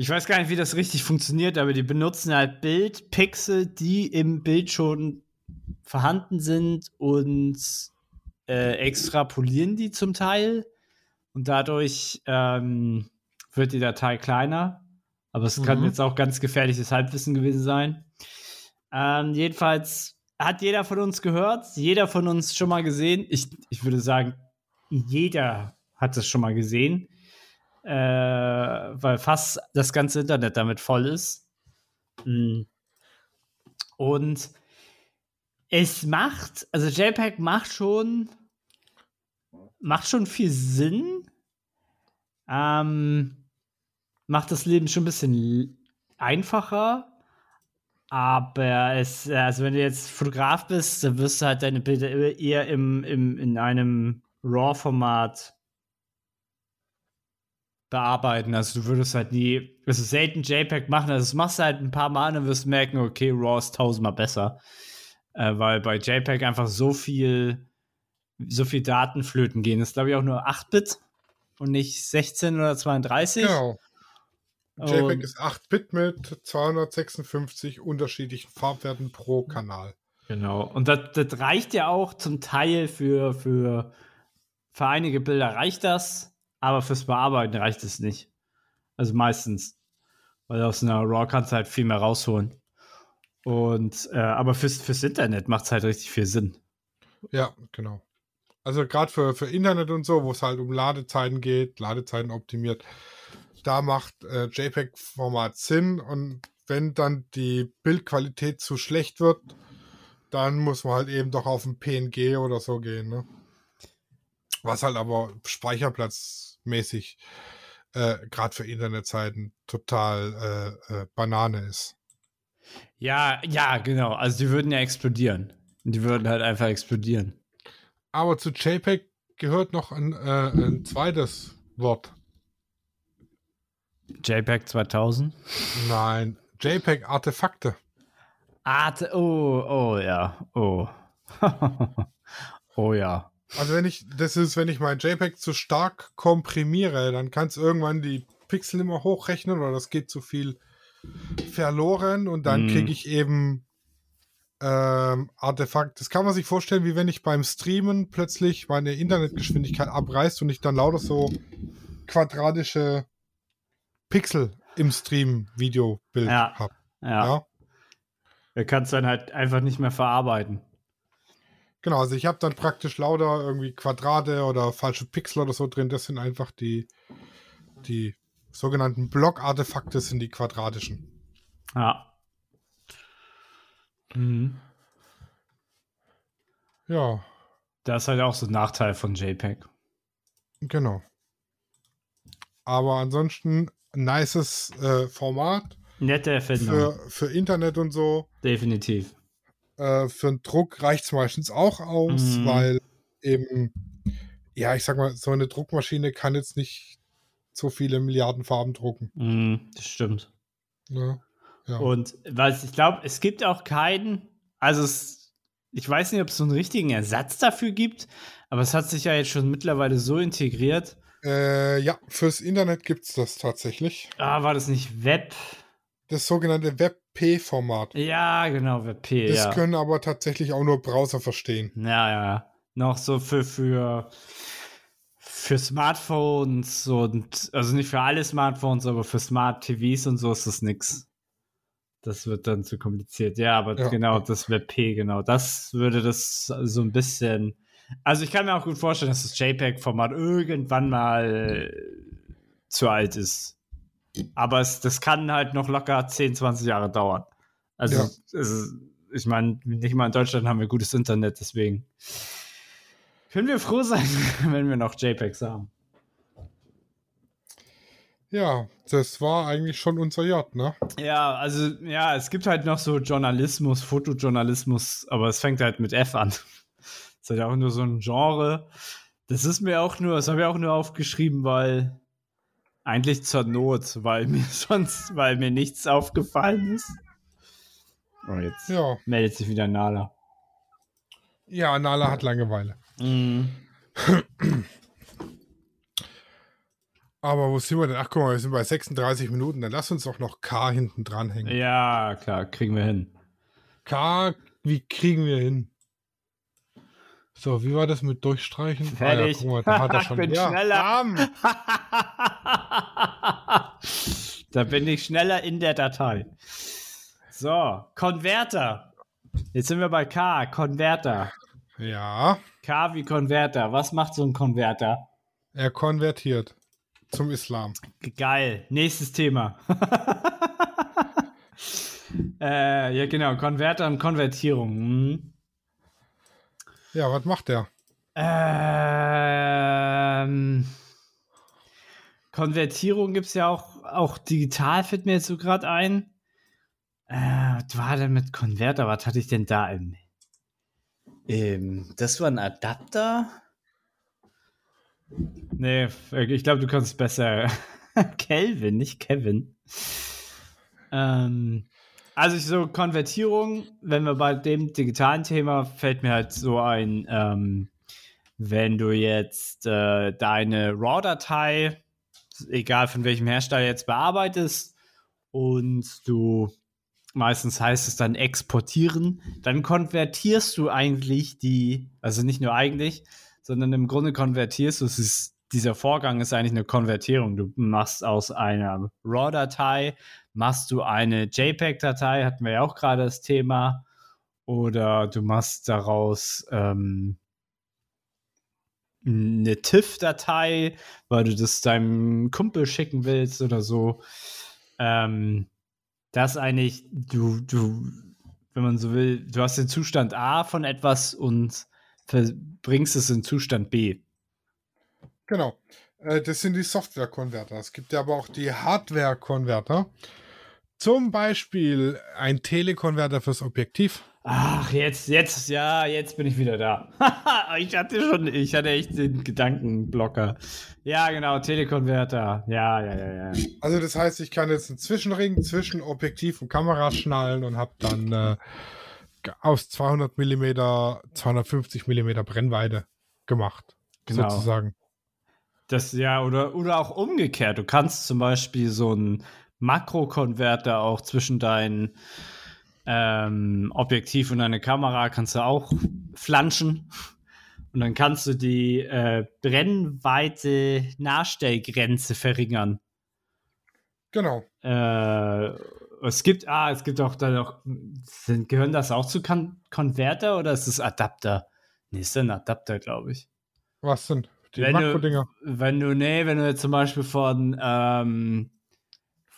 ich weiß gar nicht, wie das richtig funktioniert, aber die benutzen halt Bildpixel, die im Bild schon vorhanden sind und äh, extrapolieren die zum Teil. Und dadurch ähm, wird die Datei kleiner. Aber es mhm. kann jetzt auch ganz gefährliches Halbwissen gewesen sein. Ähm, jedenfalls hat jeder von uns gehört, jeder von uns schon mal gesehen. Ich, ich würde sagen, jeder hat es schon mal gesehen, äh, weil fast das ganze Internet damit voll ist. Mm. Und es macht, also JPEG macht schon, macht schon viel Sinn. Ähm, macht das Leben schon ein bisschen einfacher. Aber es, also wenn du jetzt Fotograf bist, dann wirst du halt deine Bilder eher im, im, in einem RAW-Format bearbeiten. Also du würdest halt nie, also selten JPEG machen. Also das machst du halt ein paar Mal und wirst merken, okay, RAW ist tausendmal besser. Äh, weil bei JPEG einfach so viel, so viel Daten flöten gehen. Das ist glaube ich auch nur 8-Bit und nicht 16 oder 32. Genau. JPEG ist 8-Bit mit 256 unterschiedlichen Farbwerten pro Kanal. Genau. Und das, das, reicht ja auch zum Teil für, für, für einige Bilder reicht das, aber fürs Bearbeiten reicht es nicht. Also meistens. Weil aus einer RAW kannst du halt viel mehr rausholen. Und äh, aber fürs, fürs Internet macht es halt richtig viel Sinn. Ja, genau. Also gerade für, für Internet und so, wo es halt um Ladezeiten geht, Ladezeiten optimiert, da macht äh, JPEG-Format Sinn und wenn dann die Bildqualität zu schlecht wird, dann muss man halt eben doch auf ein PNG oder so gehen. Ne? Was halt aber speicherplatzmäßig äh, gerade für Internetseiten total äh, äh, Banane ist. Ja, ja, genau. Also die würden ja explodieren. Die würden halt einfach explodieren. Aber zu JPEG gehört noch ein, äh, ein zweites Wort. JPEG 2000? Nein, JPEG-Artefakte. Arte, oh, oh ja, oh. oh ja. Also wenn ich, das ist, wenn ich mein JPEG zu stark komprimiere, dann kann es irgendwann die Pixel immer hochrechnen oder das geht zu viel verloren und dann mm. kriege ich eben ähm, Artefakt. Das kann man sich vorstellen, wie wenn ich beim Streamen plötzlich meine Internetgeschwindigkeit abreißt und ich dann lauter so quadratische Pixel im Stream-Video-Bild ja. habe. Ja. ja. Er kann es dann halt einfach nicht mehr verarbeiten. Genau, also ich habe dann praktisch lauter irgendwie Quadrate oder falsche Pixel oder so drin. Das sind einfach die, die sogenannten Block-Artefakte, sind die quadratischen. Ja. Mhm. Ja. Das ist halt auch so ein Nachteil von JPEG. Genau. Aber ansonsten nices äh, Format. Nette Erfindung. Für, für Internet und so. Definitiv. Äh, für einen Druck reicht es meistens auch aus, Mhm. weil eben, ja, ich sag mal, so eine Druckmaschine kann jetzt nicht so viele Milliarden Farben drucken. Mm, das stimmt. Ne? Ja. Und was ich glaube, es gibt auch keinen, also es, ich weiß nicht, ob es so einen richtigen Ersatz dafür gibt, aber es hat sich ja jetzt schon mittlerweile so integriert. Äh, ja, fürs Internet gibt es das tatsächlich. Ah, war das nicht Web? Das sogenannte WebP-Format. Ja, genau, WebP, Das ja. können aber tatsächlich auch nur Browser verstehen. Ja, ja. Noch so für, für, für Smartphones und, also nicht für alle Smartphones, aber für Smart TVs und so ist das nix. Das wird dann zu kompliziert. Ja, aber Ja. genau, das WebP, genau. Das würde das so ein bisschen. Also ich kann mir auch gut vorstellen, dass das JPEG-Format irgendwann mal zu alt ist. Aber es, das kann halt noch locker 10, 20 Jahre dauern. Also, Ja. ist, ich meine, nicht mal in Deutschland haben wir gutes Internet, deswegen können wir froh sein, wenn wir noch JPEGs haben. Ja, das war eigentlich schon unser J, ne? Ja, also, ja, es gibt halt noch so Journalismus, Fotojournalismus, aber es fängt halt mit F an. Das ist halt auch nur so ein Genre. Das ist mir auch nur, das habe ich auch nur aufgeschrieben, weil eigentlich zur Not, weil mir sonst, weil mir nichts aufgefallen ist. Oh, jetzt Ja. meldet sich wieder Nala. Ja, Nala hat Langeweile. Mhm. Aber wo sind wir denn? Ach, guck mal, wir sind bei 36 Minuten. Dann lass uns doch noch K hinten dranhängen. Ja, klar, kriegen wir hin. K, wie kriegen wir hin? So, wie war das mit Durchstreichen? Fertig. Ah, ja, da hat er Ich schon. bin ja, schneller. da bin ich schneller in der Datei. So, Konverter. Jetzt sind wir bei K, Konverter. Ja, K wie Konverter. Was macht so ein Konverter? er konvertiert zum Islam. Geil. Nächstes Thema. äh, ja, genau. Konverter und Konvertierung. Hm. Ja, was macht der? Ähm, Konvertierung gibt es ja auch, auch digital, fällt mir jetzt so gerade ein. Äh, was war denn mit Konverter? Was hatte ich denn da im. Ähm, das war ein Adapter? Nee, ich glaube, du kannst es besser. Kelvin, nicht Kevin. Ähm, also ich so Konvertierung, wenn wir bei dem digitalen Thema, fällt mir halt so ein, ähm, wenn du jetzt äh, deine RAW-Datei, egal von welchem Hersteller jetzt bearbeitest, und du meistens heißt es dann exportieren, dann konvertierst du eigentlich die, also nicht nur eigentlich, sondern im Grunde konvertierst du, es ist, dieser Vorgang ist eigentlich eine Konvertierung. Du machst aus einer RAW-Datei, machst du eine JPEG-Datei, hatten wir ja auch gerade das Thema, oder du machst daraus ähm, eine TIFF-Datei, weil du das deinem Kumpel schicken willst oder so. Ähm, das eigentlich, du, du, wenn man so will, du hast den Zustand A von etwas und bringst es in Zustand B. Genau. Äh, das sind die Software-Konverter. Es gibt ja aber auch die Hardware-Konverter. Zum Beispiel ein Telekonverter fürs Objektiv. Ach, jetzt, jetzt, ja, jetzt bin ich wieder da. ich hatte schon, ich hatte echt den Gedankenblocker. Ja, genau, Telekonverter. Ja, ja, ja, ja. Also das heißt, ich kann jetzt einen Zwischenring zwischen Objektiv und Kamera schnallen und habe dann äh, aus 200 mm 250 mm Brennweite gemacht. Genau. Sozusagen. Das ja, oder, oder auch umgekehrt. Du kannst zum Beispiel so einen Makrokonverter auch zwischen deinen ähm, Objektiv und deine Kamera kannst du auch flanschen. Und dann kannst du die äh, Brennweite Nachstellgrenze verringern. Genau. Äh, es gibt, ah, es gibt auch dann noch, sind, gehören das auch zu Kon Konverter oder ist es Adapter? Nee, ist ein Adapter, glaube ich. Was sind die Wenn du- Makro-Dinger? Wenn du, nee, wenn du jetzt zum Beispiel von, ähm,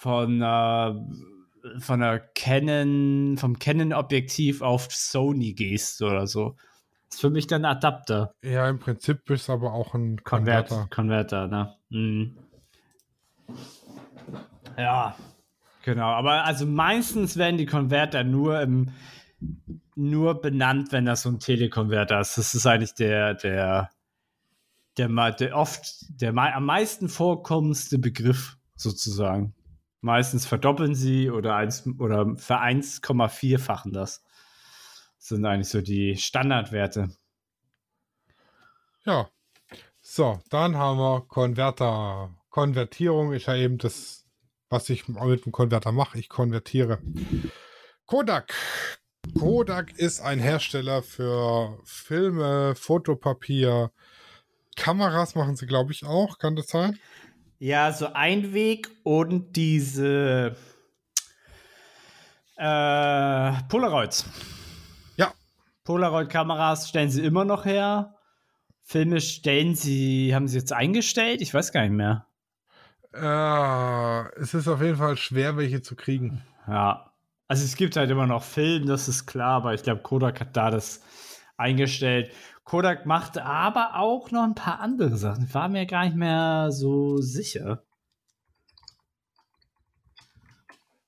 von, äh, von einer Canon, vom Canon-Objektiv auf Sony gehst oder so. Ist für mich dann Adapter. Ja, im Prinzip ist es aber auch ein Konvert, Konverter. Konverter, ne? Mhm. Ja, genau. Aber also meistens werden die Konverter nur im, nur benannt, wenn das so ein Telekonverter ist. Das ist eigentlich der, der, der, der oft, der am meisten vorkommendste Begriff sozusagen. Meistens verdoppeln sie oder, eins, oder ver 1,4-fachen das. das. Sind eigentlich so die Standardwerte. Ja. So, dann haben wir Konverter. Konvertierung ist ja eben das, was ich mit dem Konverter mache. Ich konvertiere. Kodak. Kodak ist ein Hersteller für Filme, Fotopapier, Kameras machen sie, glaube ich, auch. Kann das sein? Ja, so Einweg und diese äh, Polaroids. Ja. Polaroid-Kameras stellen sie immer noch her. Filme stellen sie, haben sie jetzt eingestellt? Ich weiß gar nicht mehr. Äh, es ist auf jeden Fall schwer, welche zu kriegen. Ja. Also es gibt halt immer noch Filme, das ist klar, aber ich glaube, Kodak hat da das eingestellt. Kodak machte aber auch noch ein paar andere Sachen. Ich war mir gar nicht mehr so sicher.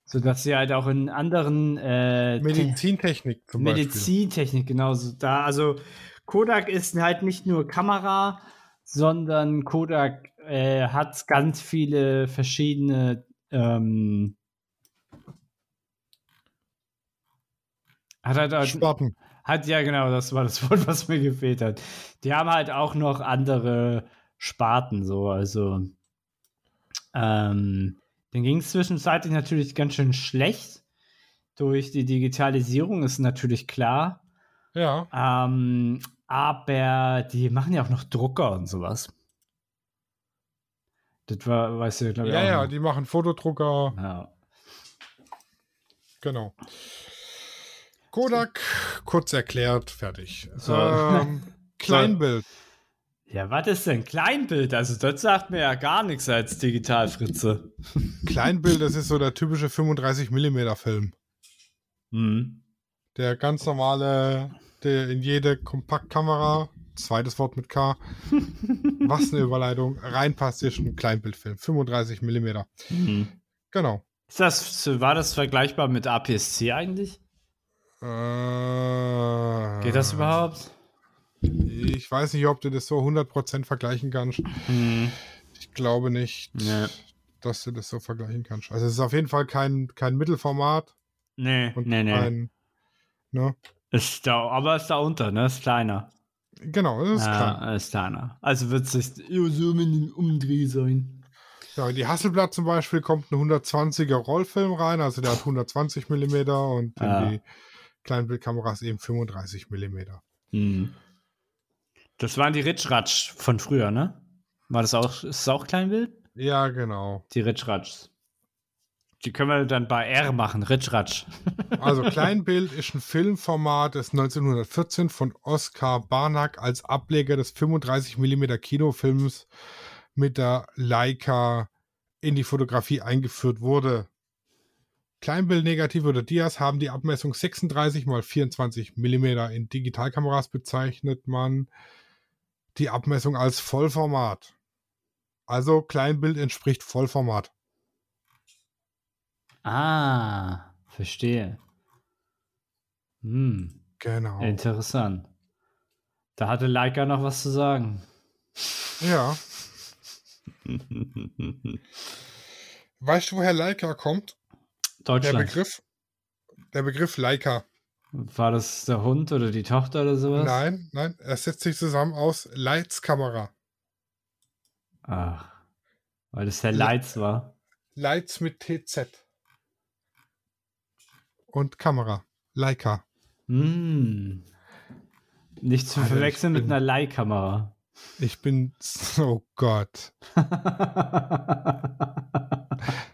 So dass sie halt auch in anderen äh, Medizintechnik zum Medizintechnik, genauso da. Also Kodak ist halt nicht nur Kamera, sondern Kodak äh, hat ganz viele verschiedene ähm, hat halt, Sparten. Hat ja genau, das war das Wort, was mir gefehlt hat. Die haben halt auch noch andere Sparten, so, also ähm, dann ging es zwischenzeitlich natürlich ganz schön schlecht. Durch die Digitalisierung ist natürlich klar. Ja. Ähm, aber die machen ja auch noch Drucker und sowas. Das war, weißt du, glaube ich. Ja, ja, noch. die machen Fotodrucker. Ja. Genau. Kodak, kurz erklärt, fertig. So. Ähm, Kleinbild. Ja, was ist denn Kleinbild? Also, das sagt mir ja gar nichts als Digitalfritze. Kleinbild, das ist so der typische 35 mm Film. Mhm. Der ganz normale, der in jede Kompaktkamera, zweites Wort mit K, was eine Überleitung, reinpasst, ist ein Kleinbildfilm. 35 mm. Mhm. Genau. Ist das, war das vergleichbar mit APS-C eigentlich? Äh, Geht das überhaupt? Ich weiß nicht, ob du das so 100% vergleichen kannst. Hm. Ich glaube nicht, nee. dass du das so vergleichen kannst. Also es ist auf jeden Fall kein, kein Mittelformat. Nee, und nee, nee. Kein, ne? Ist da, aber ist da unter, ne? Ist kleiner. Genau, ist ja, klein. ist kleiner. Also wird es nicht so den Umdreh sein. Ja, in die Hasselblatt zum Beispiel kommt ein 120er Rollfilm rein, also der hat 120 mm und Ja. in die Kleinbildkameras eben 35 mm. Hm. Das waren die Ritschratsch von früher, ne? War das auch, ist das auch Kleinbild? Ja, genau. Die Ritschratschs. Die können wir dann bei R machen, Ritschratsch. Also Kleinbild ist ein Filmformat des 1914 von Oskar Barnack als Ableger des 35 mm Kinofilms mit der Leica in die Fotografie eingeführt wurde. Kleinbildnegative oder Dias haben die Abmessung 36 x 24 mm. In Digitalkameras bezeichnet man die Abmessung als Vollformat. Also Kleinbild entspricht Vollformat. Ah, verstehe. Hm, Genau. interessant. Da hatte Leica noch was zu sagen. Ja. Weißt du, woher Leica kommt? Der Deutschland. Begriff? Der Begriff Leica. War das der Hund oder die Tochter oder sowas? Nein, nein, er setzt sich zusammen aus Leitskamera. Ach, weil das Le- Leitz war. Lights mit TZ. Und Kamera. Leica. Hm. Nicht zu Alter, verwechseln mit bin- einer Leihkamera. Ich bin. Oh Gott.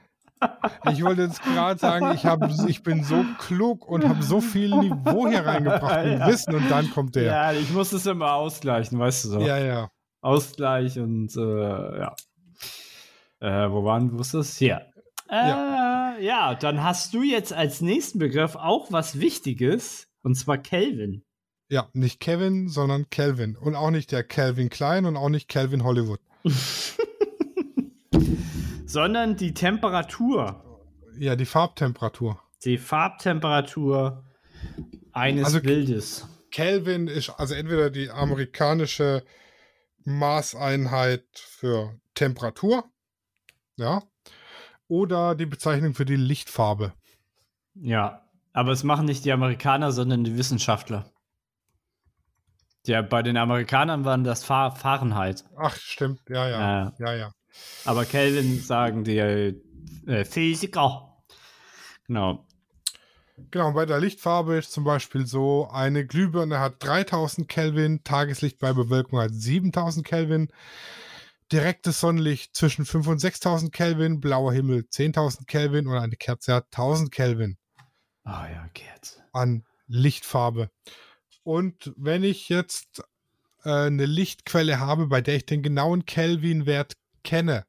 Ich wollte jetzt gerade sagen, ich, hab, ich bin so klug und habe so viel Niveau hier reingebracht und Ja. Wissen und dann kommt der. ja, ich muss es immer ausgleichen, weißt du so. Ja, ja. Ausgleich und äh, ja. Äh, wo waren wir das? Hier. Äh, ja. dann hast du jetzt als nächsten Begriff auch was Wichtiges, und zwar Kelvin. Ja, nicht Kevin, sondern Kelvin. Und auch nicht der Calvin Klein und auch nicht Calvin Hollywood. Sondern die Temperatur, Ja, die Farbtemperatur. die Farbtemperatur eines Also- Bildes. Kelvin ist also entweder die amerikanische Maßeinheit für Temperatur, ja, oder die Bezeichnung für die Lichtfarbe. Ja, aber es machen nicht die Amerikaner, sondern die Wissenschaftler. Ja, bei den Amerikanern waren das Fa Fahrenheit. Ach, stimmt, ja, ja, Äh, ja, ja. Aber Kelvin sagen die äh, Physiker. Genau. Genau, bei der Lichtfarbe ist zum Beispiel so, eine Glühbirne hat 3000 Kelvin, Tageslicht bei Bewölkung hat 7000 Kelvin, direktes Sonnenlicht zwischen 5 und 6000 Kelvin, blauer Himmel 10.000 Kelvin und eine Kerze hat 1000 Kelvin Ah ja, Kerze. an Lichtfarbe. Und wenn ich jetzt äh, eine Lichtquelle habe, bei der ich den genauen Kelvin-Wert kenne,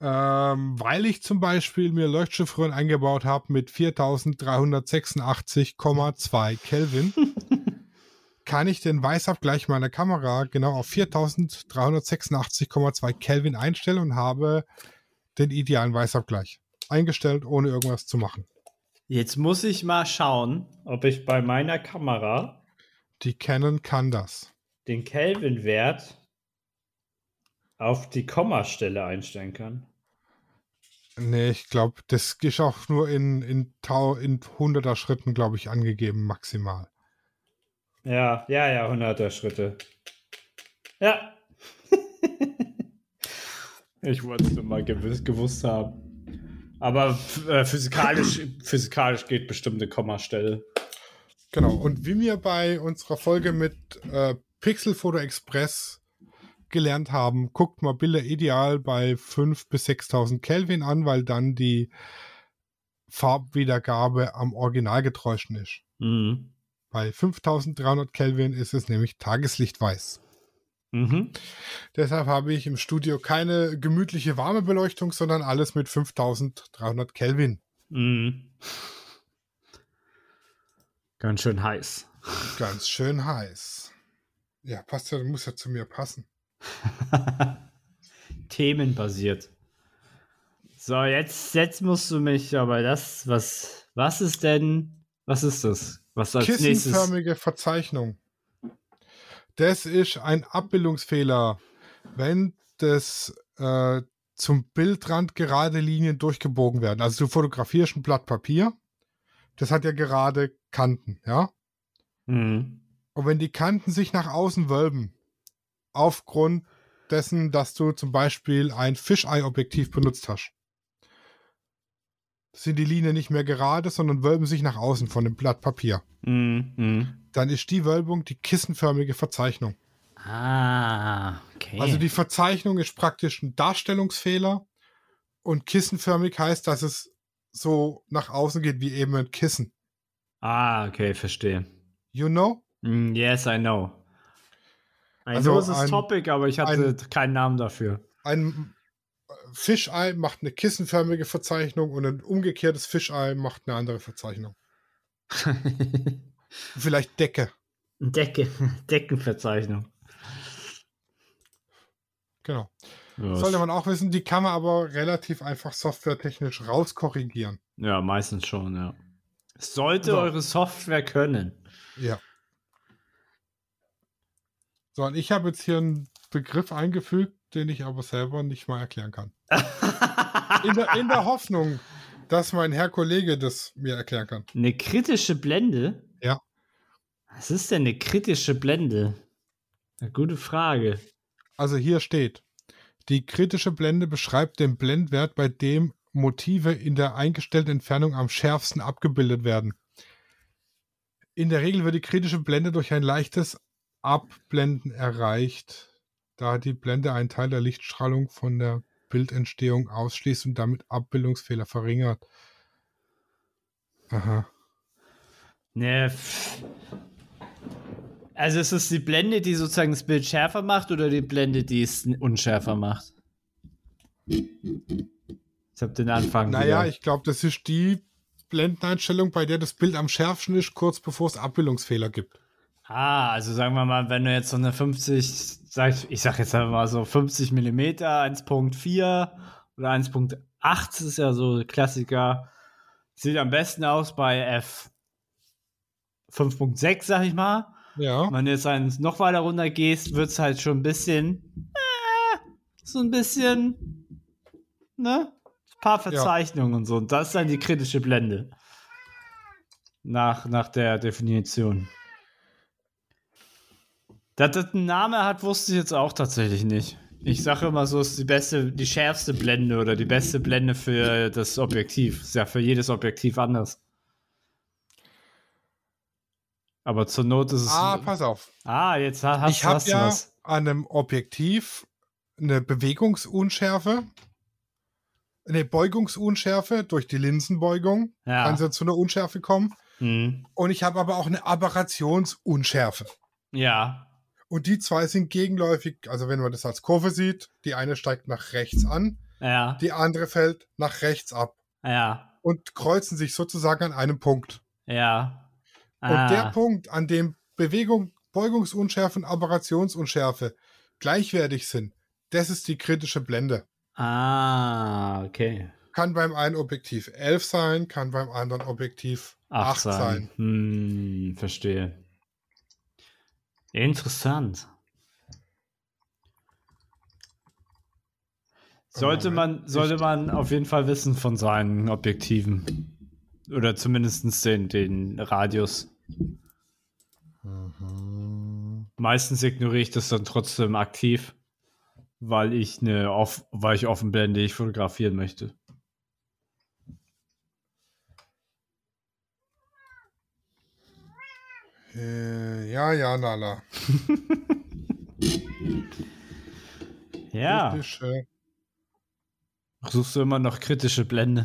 ähm, weil ich zum Beispiel mir Leuchtstoffröhren eingebaut habe mit 4386,2 Kelvin, kann ich den Weißabgleich meiner Kamera genau auf 4386,2 Kelvin einstellen und habe den idealen Weißabgleich eingestellt, ohne irgendwas zu machen. Jetzt muss ich mal schauen, ob ich bei meiner Kamera Die Canon kann das. den Kelvin-Wert auf die Kommastelle einstellen kann. Nee, ich glaube, das ist auch nur in, in, Tau, in 100er Schritten, glaube ich, angegeben, maximal. Ja, ja, ja, 100er Schritte. Ja. ich wollte es nur mal gewiss, gewusst haben. Aber äh, physikalisch, physikalisch geht bestimmt eine Kommastelle. Genau. Und wie wir bei unserer Folge mit äh, Pixel Photo Express gelernt haben, guckt mal Bilder ideal bei 5.000 bis 6.000 Kelvin an, weil dann die Farbwiedergabe am Originalgetäuschten ist. Mhm. Bei 5.300 Kelvin ist es nämlich Tageslichtweiß. Mhm. Deshalb habe ich im Studio keine gemütliche warme Beleuchtung, sondern alles mit 5300 Kelvin. Mhm. Ganz schön heiß. Ganz schön heiß. Ja, passt ja, muss ja zu mir passen. Themenbasiert. So, jetzt, jetzt musst du mich aber das, was, was ist denn, was ist das? Was als nächstes? Kissenförmige Verzeichnung. Das ist ein Abbildungsfehler, wenn das äh, zum Bildrand gerade Linien durchgebogen werden. Also du fotografierst ein Blatt Papier, das hat ja gerade Kanten, ja? Mhm. Und wenn die Kanten sich nach außen wölben, aufgrund dessen, dass du zum Beispiel ein Fisheye-Objektiv benutzt hast, sind die Linien nicht mehr gerade, sondern wölben sich nach außen von dem Blatt Papier. Mhm. Mhm. Dann ist die Wölbung die kissenförmige Verzeichnung. Ah, okay. Also die Verzeichnung ist praktisch ein Darstellungsfehler und kissenförmig heißt, dass es so nach außen geht wie eben ein Kissen. ah, okay, verstehe. You know? Mm, yes, I know. Ein Also großes ein- Topic, aber ich hatte keinen Namen dafür. Ein Fischei macht eine kissenförmige Verzeichnung und ein umgekehrtes Fischei macht eine andere Verzeichnung. Vielleicht Decke. Decke, Deckenverzeichnung. Genau. Ja, Sollte man auch wissen, die kann man aber relativ einfach softwaretechnisch rauskorrigieren. ja, meistens schon, ja. Sollte So. eure Software können. Ja. So, und ich habe jetzt hier einen Begriff eingefügt, den ich aber selber nicht mal erklären kann. In der, in der Hoffnung, dass mein Herr Kollege das mir erklären kann. Eine kritische Blende? Ja. Was ist denn eine kritische Blende? Eine gute Frage. Also hier steht, die kritische Blende beschreibt den Blendwert, bei dem Motive in der eingestellten Entfernung am schärfsten abgebildet werden. In der Regel wird die kritische Blende durch ein leichtes Abblenden erreicht, da die Blende einen Teil der Lichtstrahlung von der Bildentstehung ausschließt und damit Abbildungsfehler verringert. Aha. Ne, also ist es die Blende, die sozusagen das Bild schärfer macht oder die Blende, die es unschärfer macht? Ich habe den Anfang. Naja, wieder. ich glaube, das ist die Blendeneinstellung, bei der das Bild am schärfsten ist, kurz bevor es Abbildungsfehler gibt. Ah, also sagen wir mal, wenn du jetzt so eine 50, sag ich, ich sag jetzt einfach mal so 50 mm, 1.4 oder 1.8 ist ja so Klassiker, sieht am besten aus bei F. 5.6, sag ich mal. Ja. Wenn du jetzt eins noch weiter runter gehst, wird es halt schon ein bisschen, äh, so ein bisschen, ne? Ein paar Verzeichnungen und so. Und das ist dann die kritische Blende. Nach, nach der Definition. Dass das einen Namen hat, wusste ich jetzt auch tatsächlich nicht. Ich sage immer so, es ist die beste, die schärfste Blende oder die beste Blende für das Objektiv. Ist ja für jedes Objektiv anders. Aber zur Not ist es. Ah, pass auf. Ah, jetzt ha- hast, ich habe hast du ja was. an einem Objektiv eine Bewegungsunschärfe, eine Beugungsunschärfe durch die Linsenbeugung. Ja. Kann es ja zu einer Unschärfe kommen. Mhm. Und ich habe aber auch eine Aberrationsunschärfe. Ja. Und die zwei sind gegenläufig. Also wenn man das als Kurve sieht, die eine steigt nach rechts an, Ja. die andere fällt nach rechts ab Ja. und kreuzen sich sozusagen an einem Punkt. Ja. Und Ah. der Punkt, an dem Bewegung, Beugungsunschärfe und Aberrationsunschärfe gleichwertig sind, das ist die kritische Blende. Ah, okay. Kann beim einen Objektiv 11 sein, kann beim anderen Objektiv 8, Acht sein. sein. Hm, verstehe. Interessant. Sollte Moment. man, sollte man auf jeden Fall wissen von seinen Objektiven. Oder zumindest den, den Radius. Meistens ignoriere ich das dann trotzdem aktiv, weil ich eine off, weil ich offen blende, ich fotografieren möchte. Äh, ja, ja, Nala. Ja. Kritische. Suchst du immer noch kritische Blende?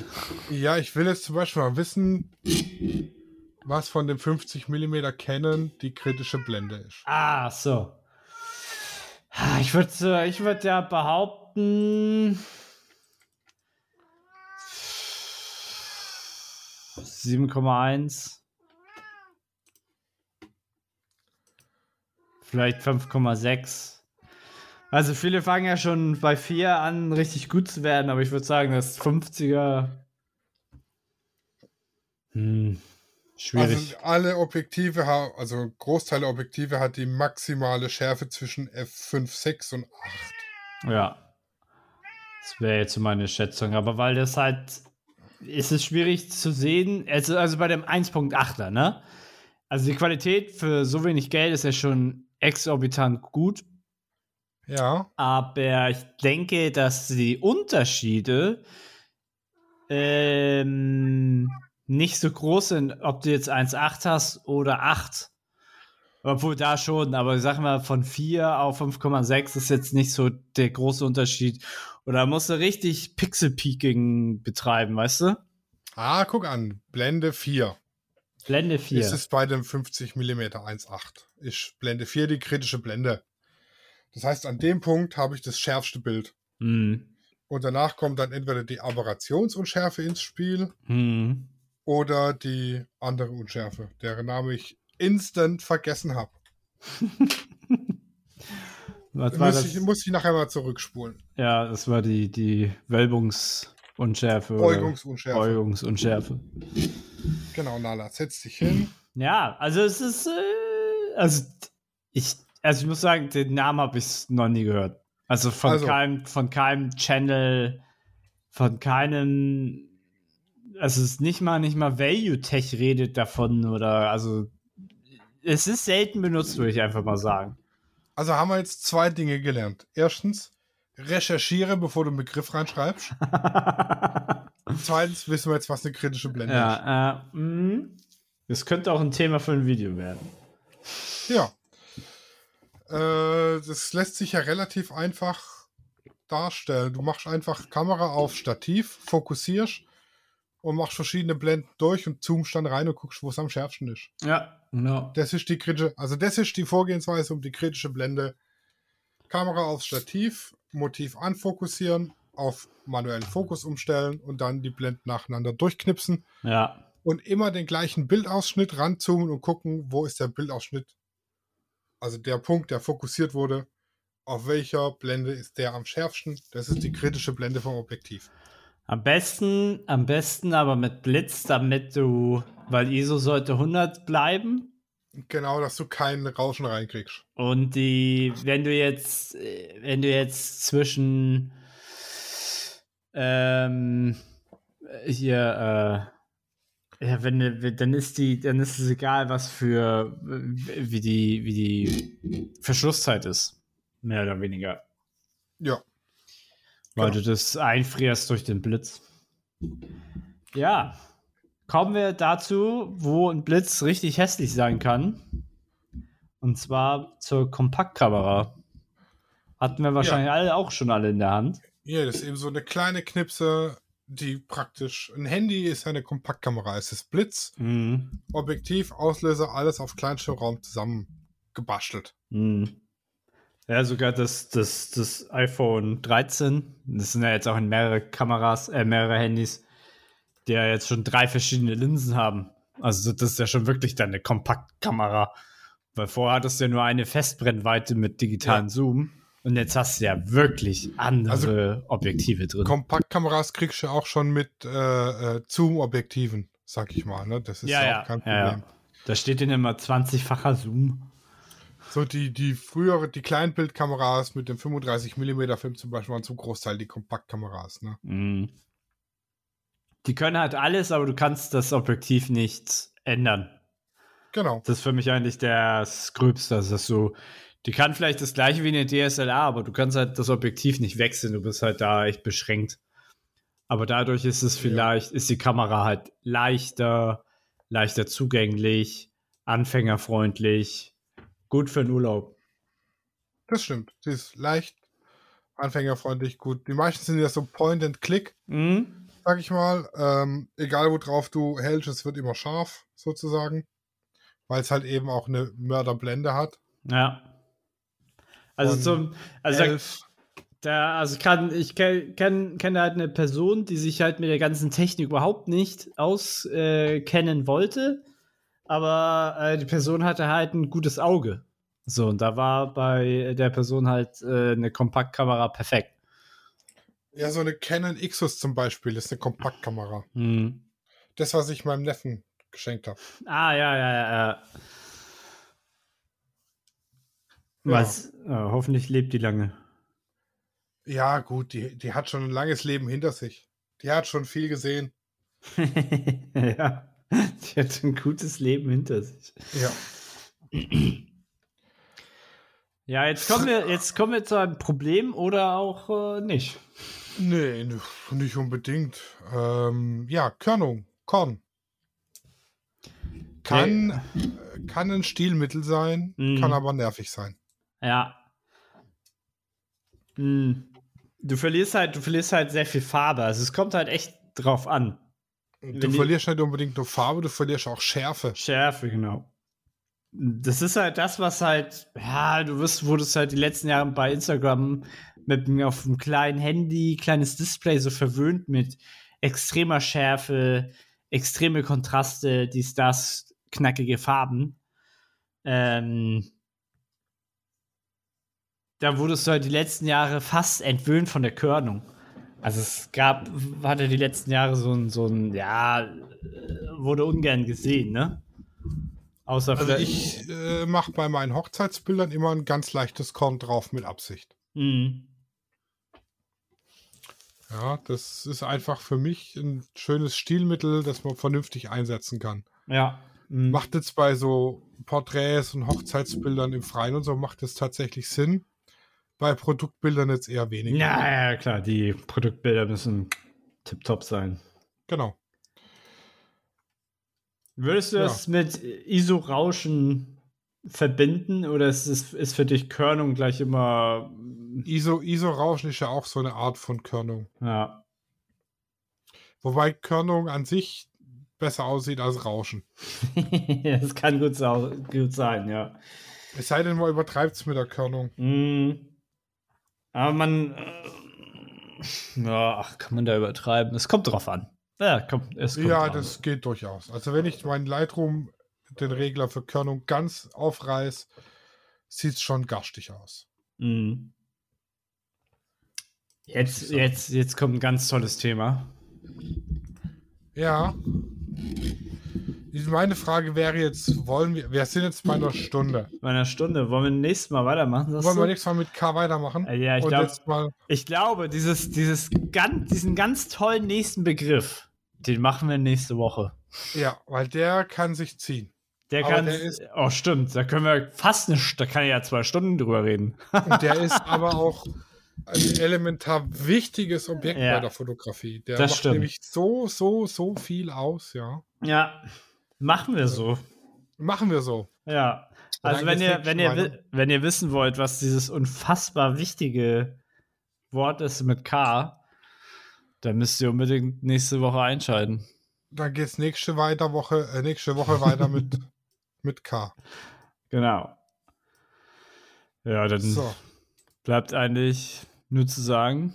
Ja, ich will jetzt zum Beispiel mal wissen, was von dem 50 mm Canon die kritische Blende ist. Ah, so. Ah, Ich würde ich würd ja behaupten. 7,1. Vielleicht 5,6. Also viele fangen ja schon bei 4 an, richtig gut zu werden, aber ich würde sagen, das 50er. Hm, schwierig. Also alle Objektive haben, also ein Großteil der Objektive hat die maximale Schärfe zwischen f5,6 und 8. Ja. Das wäre jetzt meine Schätzung. Aber weil das halt. Ist es schwierig zu sehen. Also, also bei dem 1.8er, ne? Also die Qualität für so wenig Geld ist ja schon exorbitant gut. Ja, Aber ich denke, dass die Unterschiede ähm, nicht so groß sind, ob du jetzt 1,8 hast oder 8. Obwohl da schon, aber ich sag mal, von 4 auf 5,6 ist jetzt nicht so der große Unterschied. Oder musst du richtig Pixel-Peaking betreiben, weißt du? Ah, guck an, Blende 4. Blende 4. Ist es bei dem 50 mm 1.8. Ist Blende 4 die kritische Blende. Das heißt, an dem Punkt habe ich das schärfste Bild. Hm. Und danach kommt dann entweder die Aberrationsunschärfe ins Spiel Hm. oder die andere Unschärfe, deren Name ich instant vergessen habe. Was war Muss das? ich, muss ich nachher mal zurückspulen. Ja, das war die, die Wölbungsunschärfe. Beugungsunschärfe. Beugungsunschärfe. Genau, Nala, setz dich hin. Ja, also es ist, äh, also ich, also ich muss sagen, den Namen habe ich noch nie gehört. Also von Also. keinem, von keinem Channel, von keinem, also es ist nicht mal, nicht mal Value Tech redet davon oder, also es ist selten benutzt, würde ich einfach mal sagen. Also haben wir jetzt zwei Dinge gelernt. Erstens, recherchiere, bevor du einen Begriff reinschreibst. Zweitens wissen wir jetzt, was eine kritische Blende ist. ja, äh, mh. das könnte auch ein Thema für ein Video werden. Ja. Äh, das lässt sich ja relativ einfach darstellen. Du machst einfach Kamera auf Stativ, fokussierst und machst verschiedene Blenden durch und zoomst dann rein und guckst, wo es am schärfsten ist. Ja, genau. Das ist die kritische, also das ist die Vorgehensweise um die kritische Blende. Kamera aufs Stativ, Motiv anfokussieren, auf manuellen Fokus umstellen und dann die Blenden nacheinander durchknipsen Ja, und immer den gleichen Bildausschnitt ranzoomen und gucken, wo ist der Bildausschnitt. Also der Punkt, der fokussiert wurde, auf welcher Blende ist der am schärfsten. Das ist die kritische Blende vom Objektiv. Am besten, am besten aber mit Blitz, damit du, weil ISO sollte 100 bleiben Genau, dass du keinen Rauschen reinkriegst. Und die, wenn du jetzt, wenn du jetzt zwischen ähm, hier, äh, ja, wenn dann ist die, dann ist es egal, was für wie die, wie die Verschlusszeit ist. Mehr oder weniger. Ja. Weil genau. du das einfrierst durch den Blitz. Ja. Kommen wir dazu, wo ein Blitz richtig hässlich sein kann. Und zwar zur Kompaktkamera. Hatten wir wahrscheinlich ja. alle auch schon alle in der Hand. Ja, das ist eben so eine kleine Knipse, die praktisch. Ein Handy ist eine Kompaktkamera. Es ist Blitz, mhm. Objektiv, Auslöser, alles auf Kleinschirmraum zusammengebastelt. Mhm. Ja, sogar das, das, das iPhone 13, das sind ja jetzt auch in mehrere Kameras, äh, mehrere Handys, die ja jetzt schon drei verschiedene Linsen haben. Also das ist ja schon wirklich deine Kompaktkamera. Weil vorher hattest du ja nur eine Festbrennweite mit digitalen ja. Zoom. Und jetzt hast du ja wirklich andere also, Objektive drin. Kompaktkameras kriegst du auch schon mit äh, äh, Zoom-Objektiven, sag ich mal. Ne? Das ist ja, ja auch kein Problem. Ja. Da steht denn immer 20-facher Zoom. So die, die frühere, die Kleinbildkameras mit dem 35 mm Film zum Beispiel waren zum Großteil die Kompaktkameras. Ne? Mm. Die können halt alles, aber du kannst das Objektiv nicht ändern. Genau. Das ist für mich eigentlich der Gröbste. Das ist so, die kann vielleicht das gleiche wie eine DSLR, aber du kannst halt das Objektiv nicht wechseln. Du bist halt da echt beschränkt. Aber dadurch ist es vielleicht, ja. ist die Kamera halt leichter, leichter zugänglich, anfängerfreundlich, gut für den Urlaub. Das stimmt. Sie ist leicht, anfängerfreundlich, gut. Die meisten sind ja so Point and Click. Mhm sag ich mal. Ähm, egal worauf du hältst, es wird immer scharf, sozusagen. Weil es halt eben auch eine Mörderblende hat. Ja. Also zum, also elf. da, also kann, ich kenne kenn, kenn halt eine Person, die sich halt mit der ganzen Technik überhaupt nicht auskennen äh, wollte. Aber äh, die Person hatte halt ein gutes Auge. So, und da war bei der Person halt äh, eine Kompaktkamera perfekt. Ja, so eine Canon Xus zum Beispiel ist eine Kompaktkamera. Hm. Das, was ich meinem Neffen geschenkt habe. Ah, ja, ja, ja. ja. Was? Ja. Oh, hoffentlich lebt die lange. Ja, gut, die, die hat schon ein langes Leben hinter sich. Die hat schon viel gesehen. ja, die hat ein gutes Leben hinter sich. Ja. Ja, jetzt kommen wir, jetzt kommen wir zu einem Problem oder auch äh, nicht. Nee, nicht unbedingt. Ähm, ja, Körnung, Korn. Kann, nee. kann ein Stilmittel sein, mhm. kann aber nervig sein. Ja. Mhm. Du verlierst halt, du verlierst halt sehr viel Farbe. Also es kommt halt echt drauf an. Du Wenn verlierst nicht unbedingt nur Farbe, du verlierst auch Schärfe. Schärfe, genau. Das ist halt das, was halt, ja, du wirst, wurdest halt die letzten Jahre bei Instagram mit auf einem kleinen Handy, kleines Display so verwöhnt mit extremer Schärfe, extreme Kontraste, dies, das, knackige Farben. Ähm, da wurdest du halt die letzten Jahre fast entwöhnt von der Körnung. Also es gab, hatte die letzten Jahre so ein, so ein, ja, wurde ungern gesehen, ne? Außer also ich äh, mache bei meinen Hochzeitsbildern immer ein ganz leichtes Korn drauf mit Absicht. Mhm. Ja, das ist einfach für mich ein schönes Stilmittel, das man vernünftig einsetzen kann. Ja. Mhm. Macht jetzt bei so Porträts und Hochzeitsbildern im Freien und so, macht es tatsächlich Sinn. Bei Produktbildern jetzt eher weniger. Ja, ja, klar, die Produktbilder müssen tipptopp sein. Genau. Würdest du ja. das mit ISO-Rauschen verbinden oder ist, es, ist für dich Körnung gleich immer ISO, ISO-Rauschen ist ja auch so eine Art von Körnung. Ja. Wobei Körnung an sich besser aussieht als Rauschen. das kann gut, gut, sein, ja. Es sei denn, man übertreibt es mit der Körnung. Mm. Aber man. Äh, ja, ach, kann man da übertreiben? Es kommt drauf an. Ja, kommt, es kommt ja das geht durchaus. Also, wenn ich meinen Lightroom, den Regler für Körnung ganz aufreiß, sieht es schon garstig aus. Mhm. Jetzt, jetzt, jetzt kommt ein ganz tolles Thema. Ja. Meine Frage wäre jetzt, wollen wir, wir sind jetzt bei einer Stunde. Bei einer Stunde. Wollen wir nächstes Mal weitermachen? Wollen wir nächstes Mal mit K weitermachen? Äh, ja, ich, glaub, ich glaube, dieses, dieses ganz, diesen ganz tollen nächsten Begriff, den machen wir nächste Woche. Ja, weil der kann sich ziehen. Der kann. Der ist, oh, stimmt. Da können wir fast eine. Da kann ich ja zwei Stunden drüber reden. Und der ist aber auch ein elementar wichtiges Objekt ja, bei der Fotografie. Der macht stimmt. nämlich so, so, so viel aus, ja. Ja, machen wir so. Machen wir so. Ja. Also wenn ihr, wenn ihr, wenn ihr wissen wollt, was dieses unfassbar wichtige Wort ist mit K, dann müsst ihr unbedingt nächste Woche einschalten. Dann geht's nächste weiter Woche, äh, nächste Woche weiter mit, mit K. Genau. Ja, dann so. bleibt eigentlich nur zu sagen.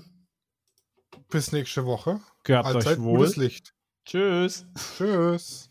Bis nächste Woche. Gehabt Allzeit euch wohl. Licht. Tschüss. Tschüss.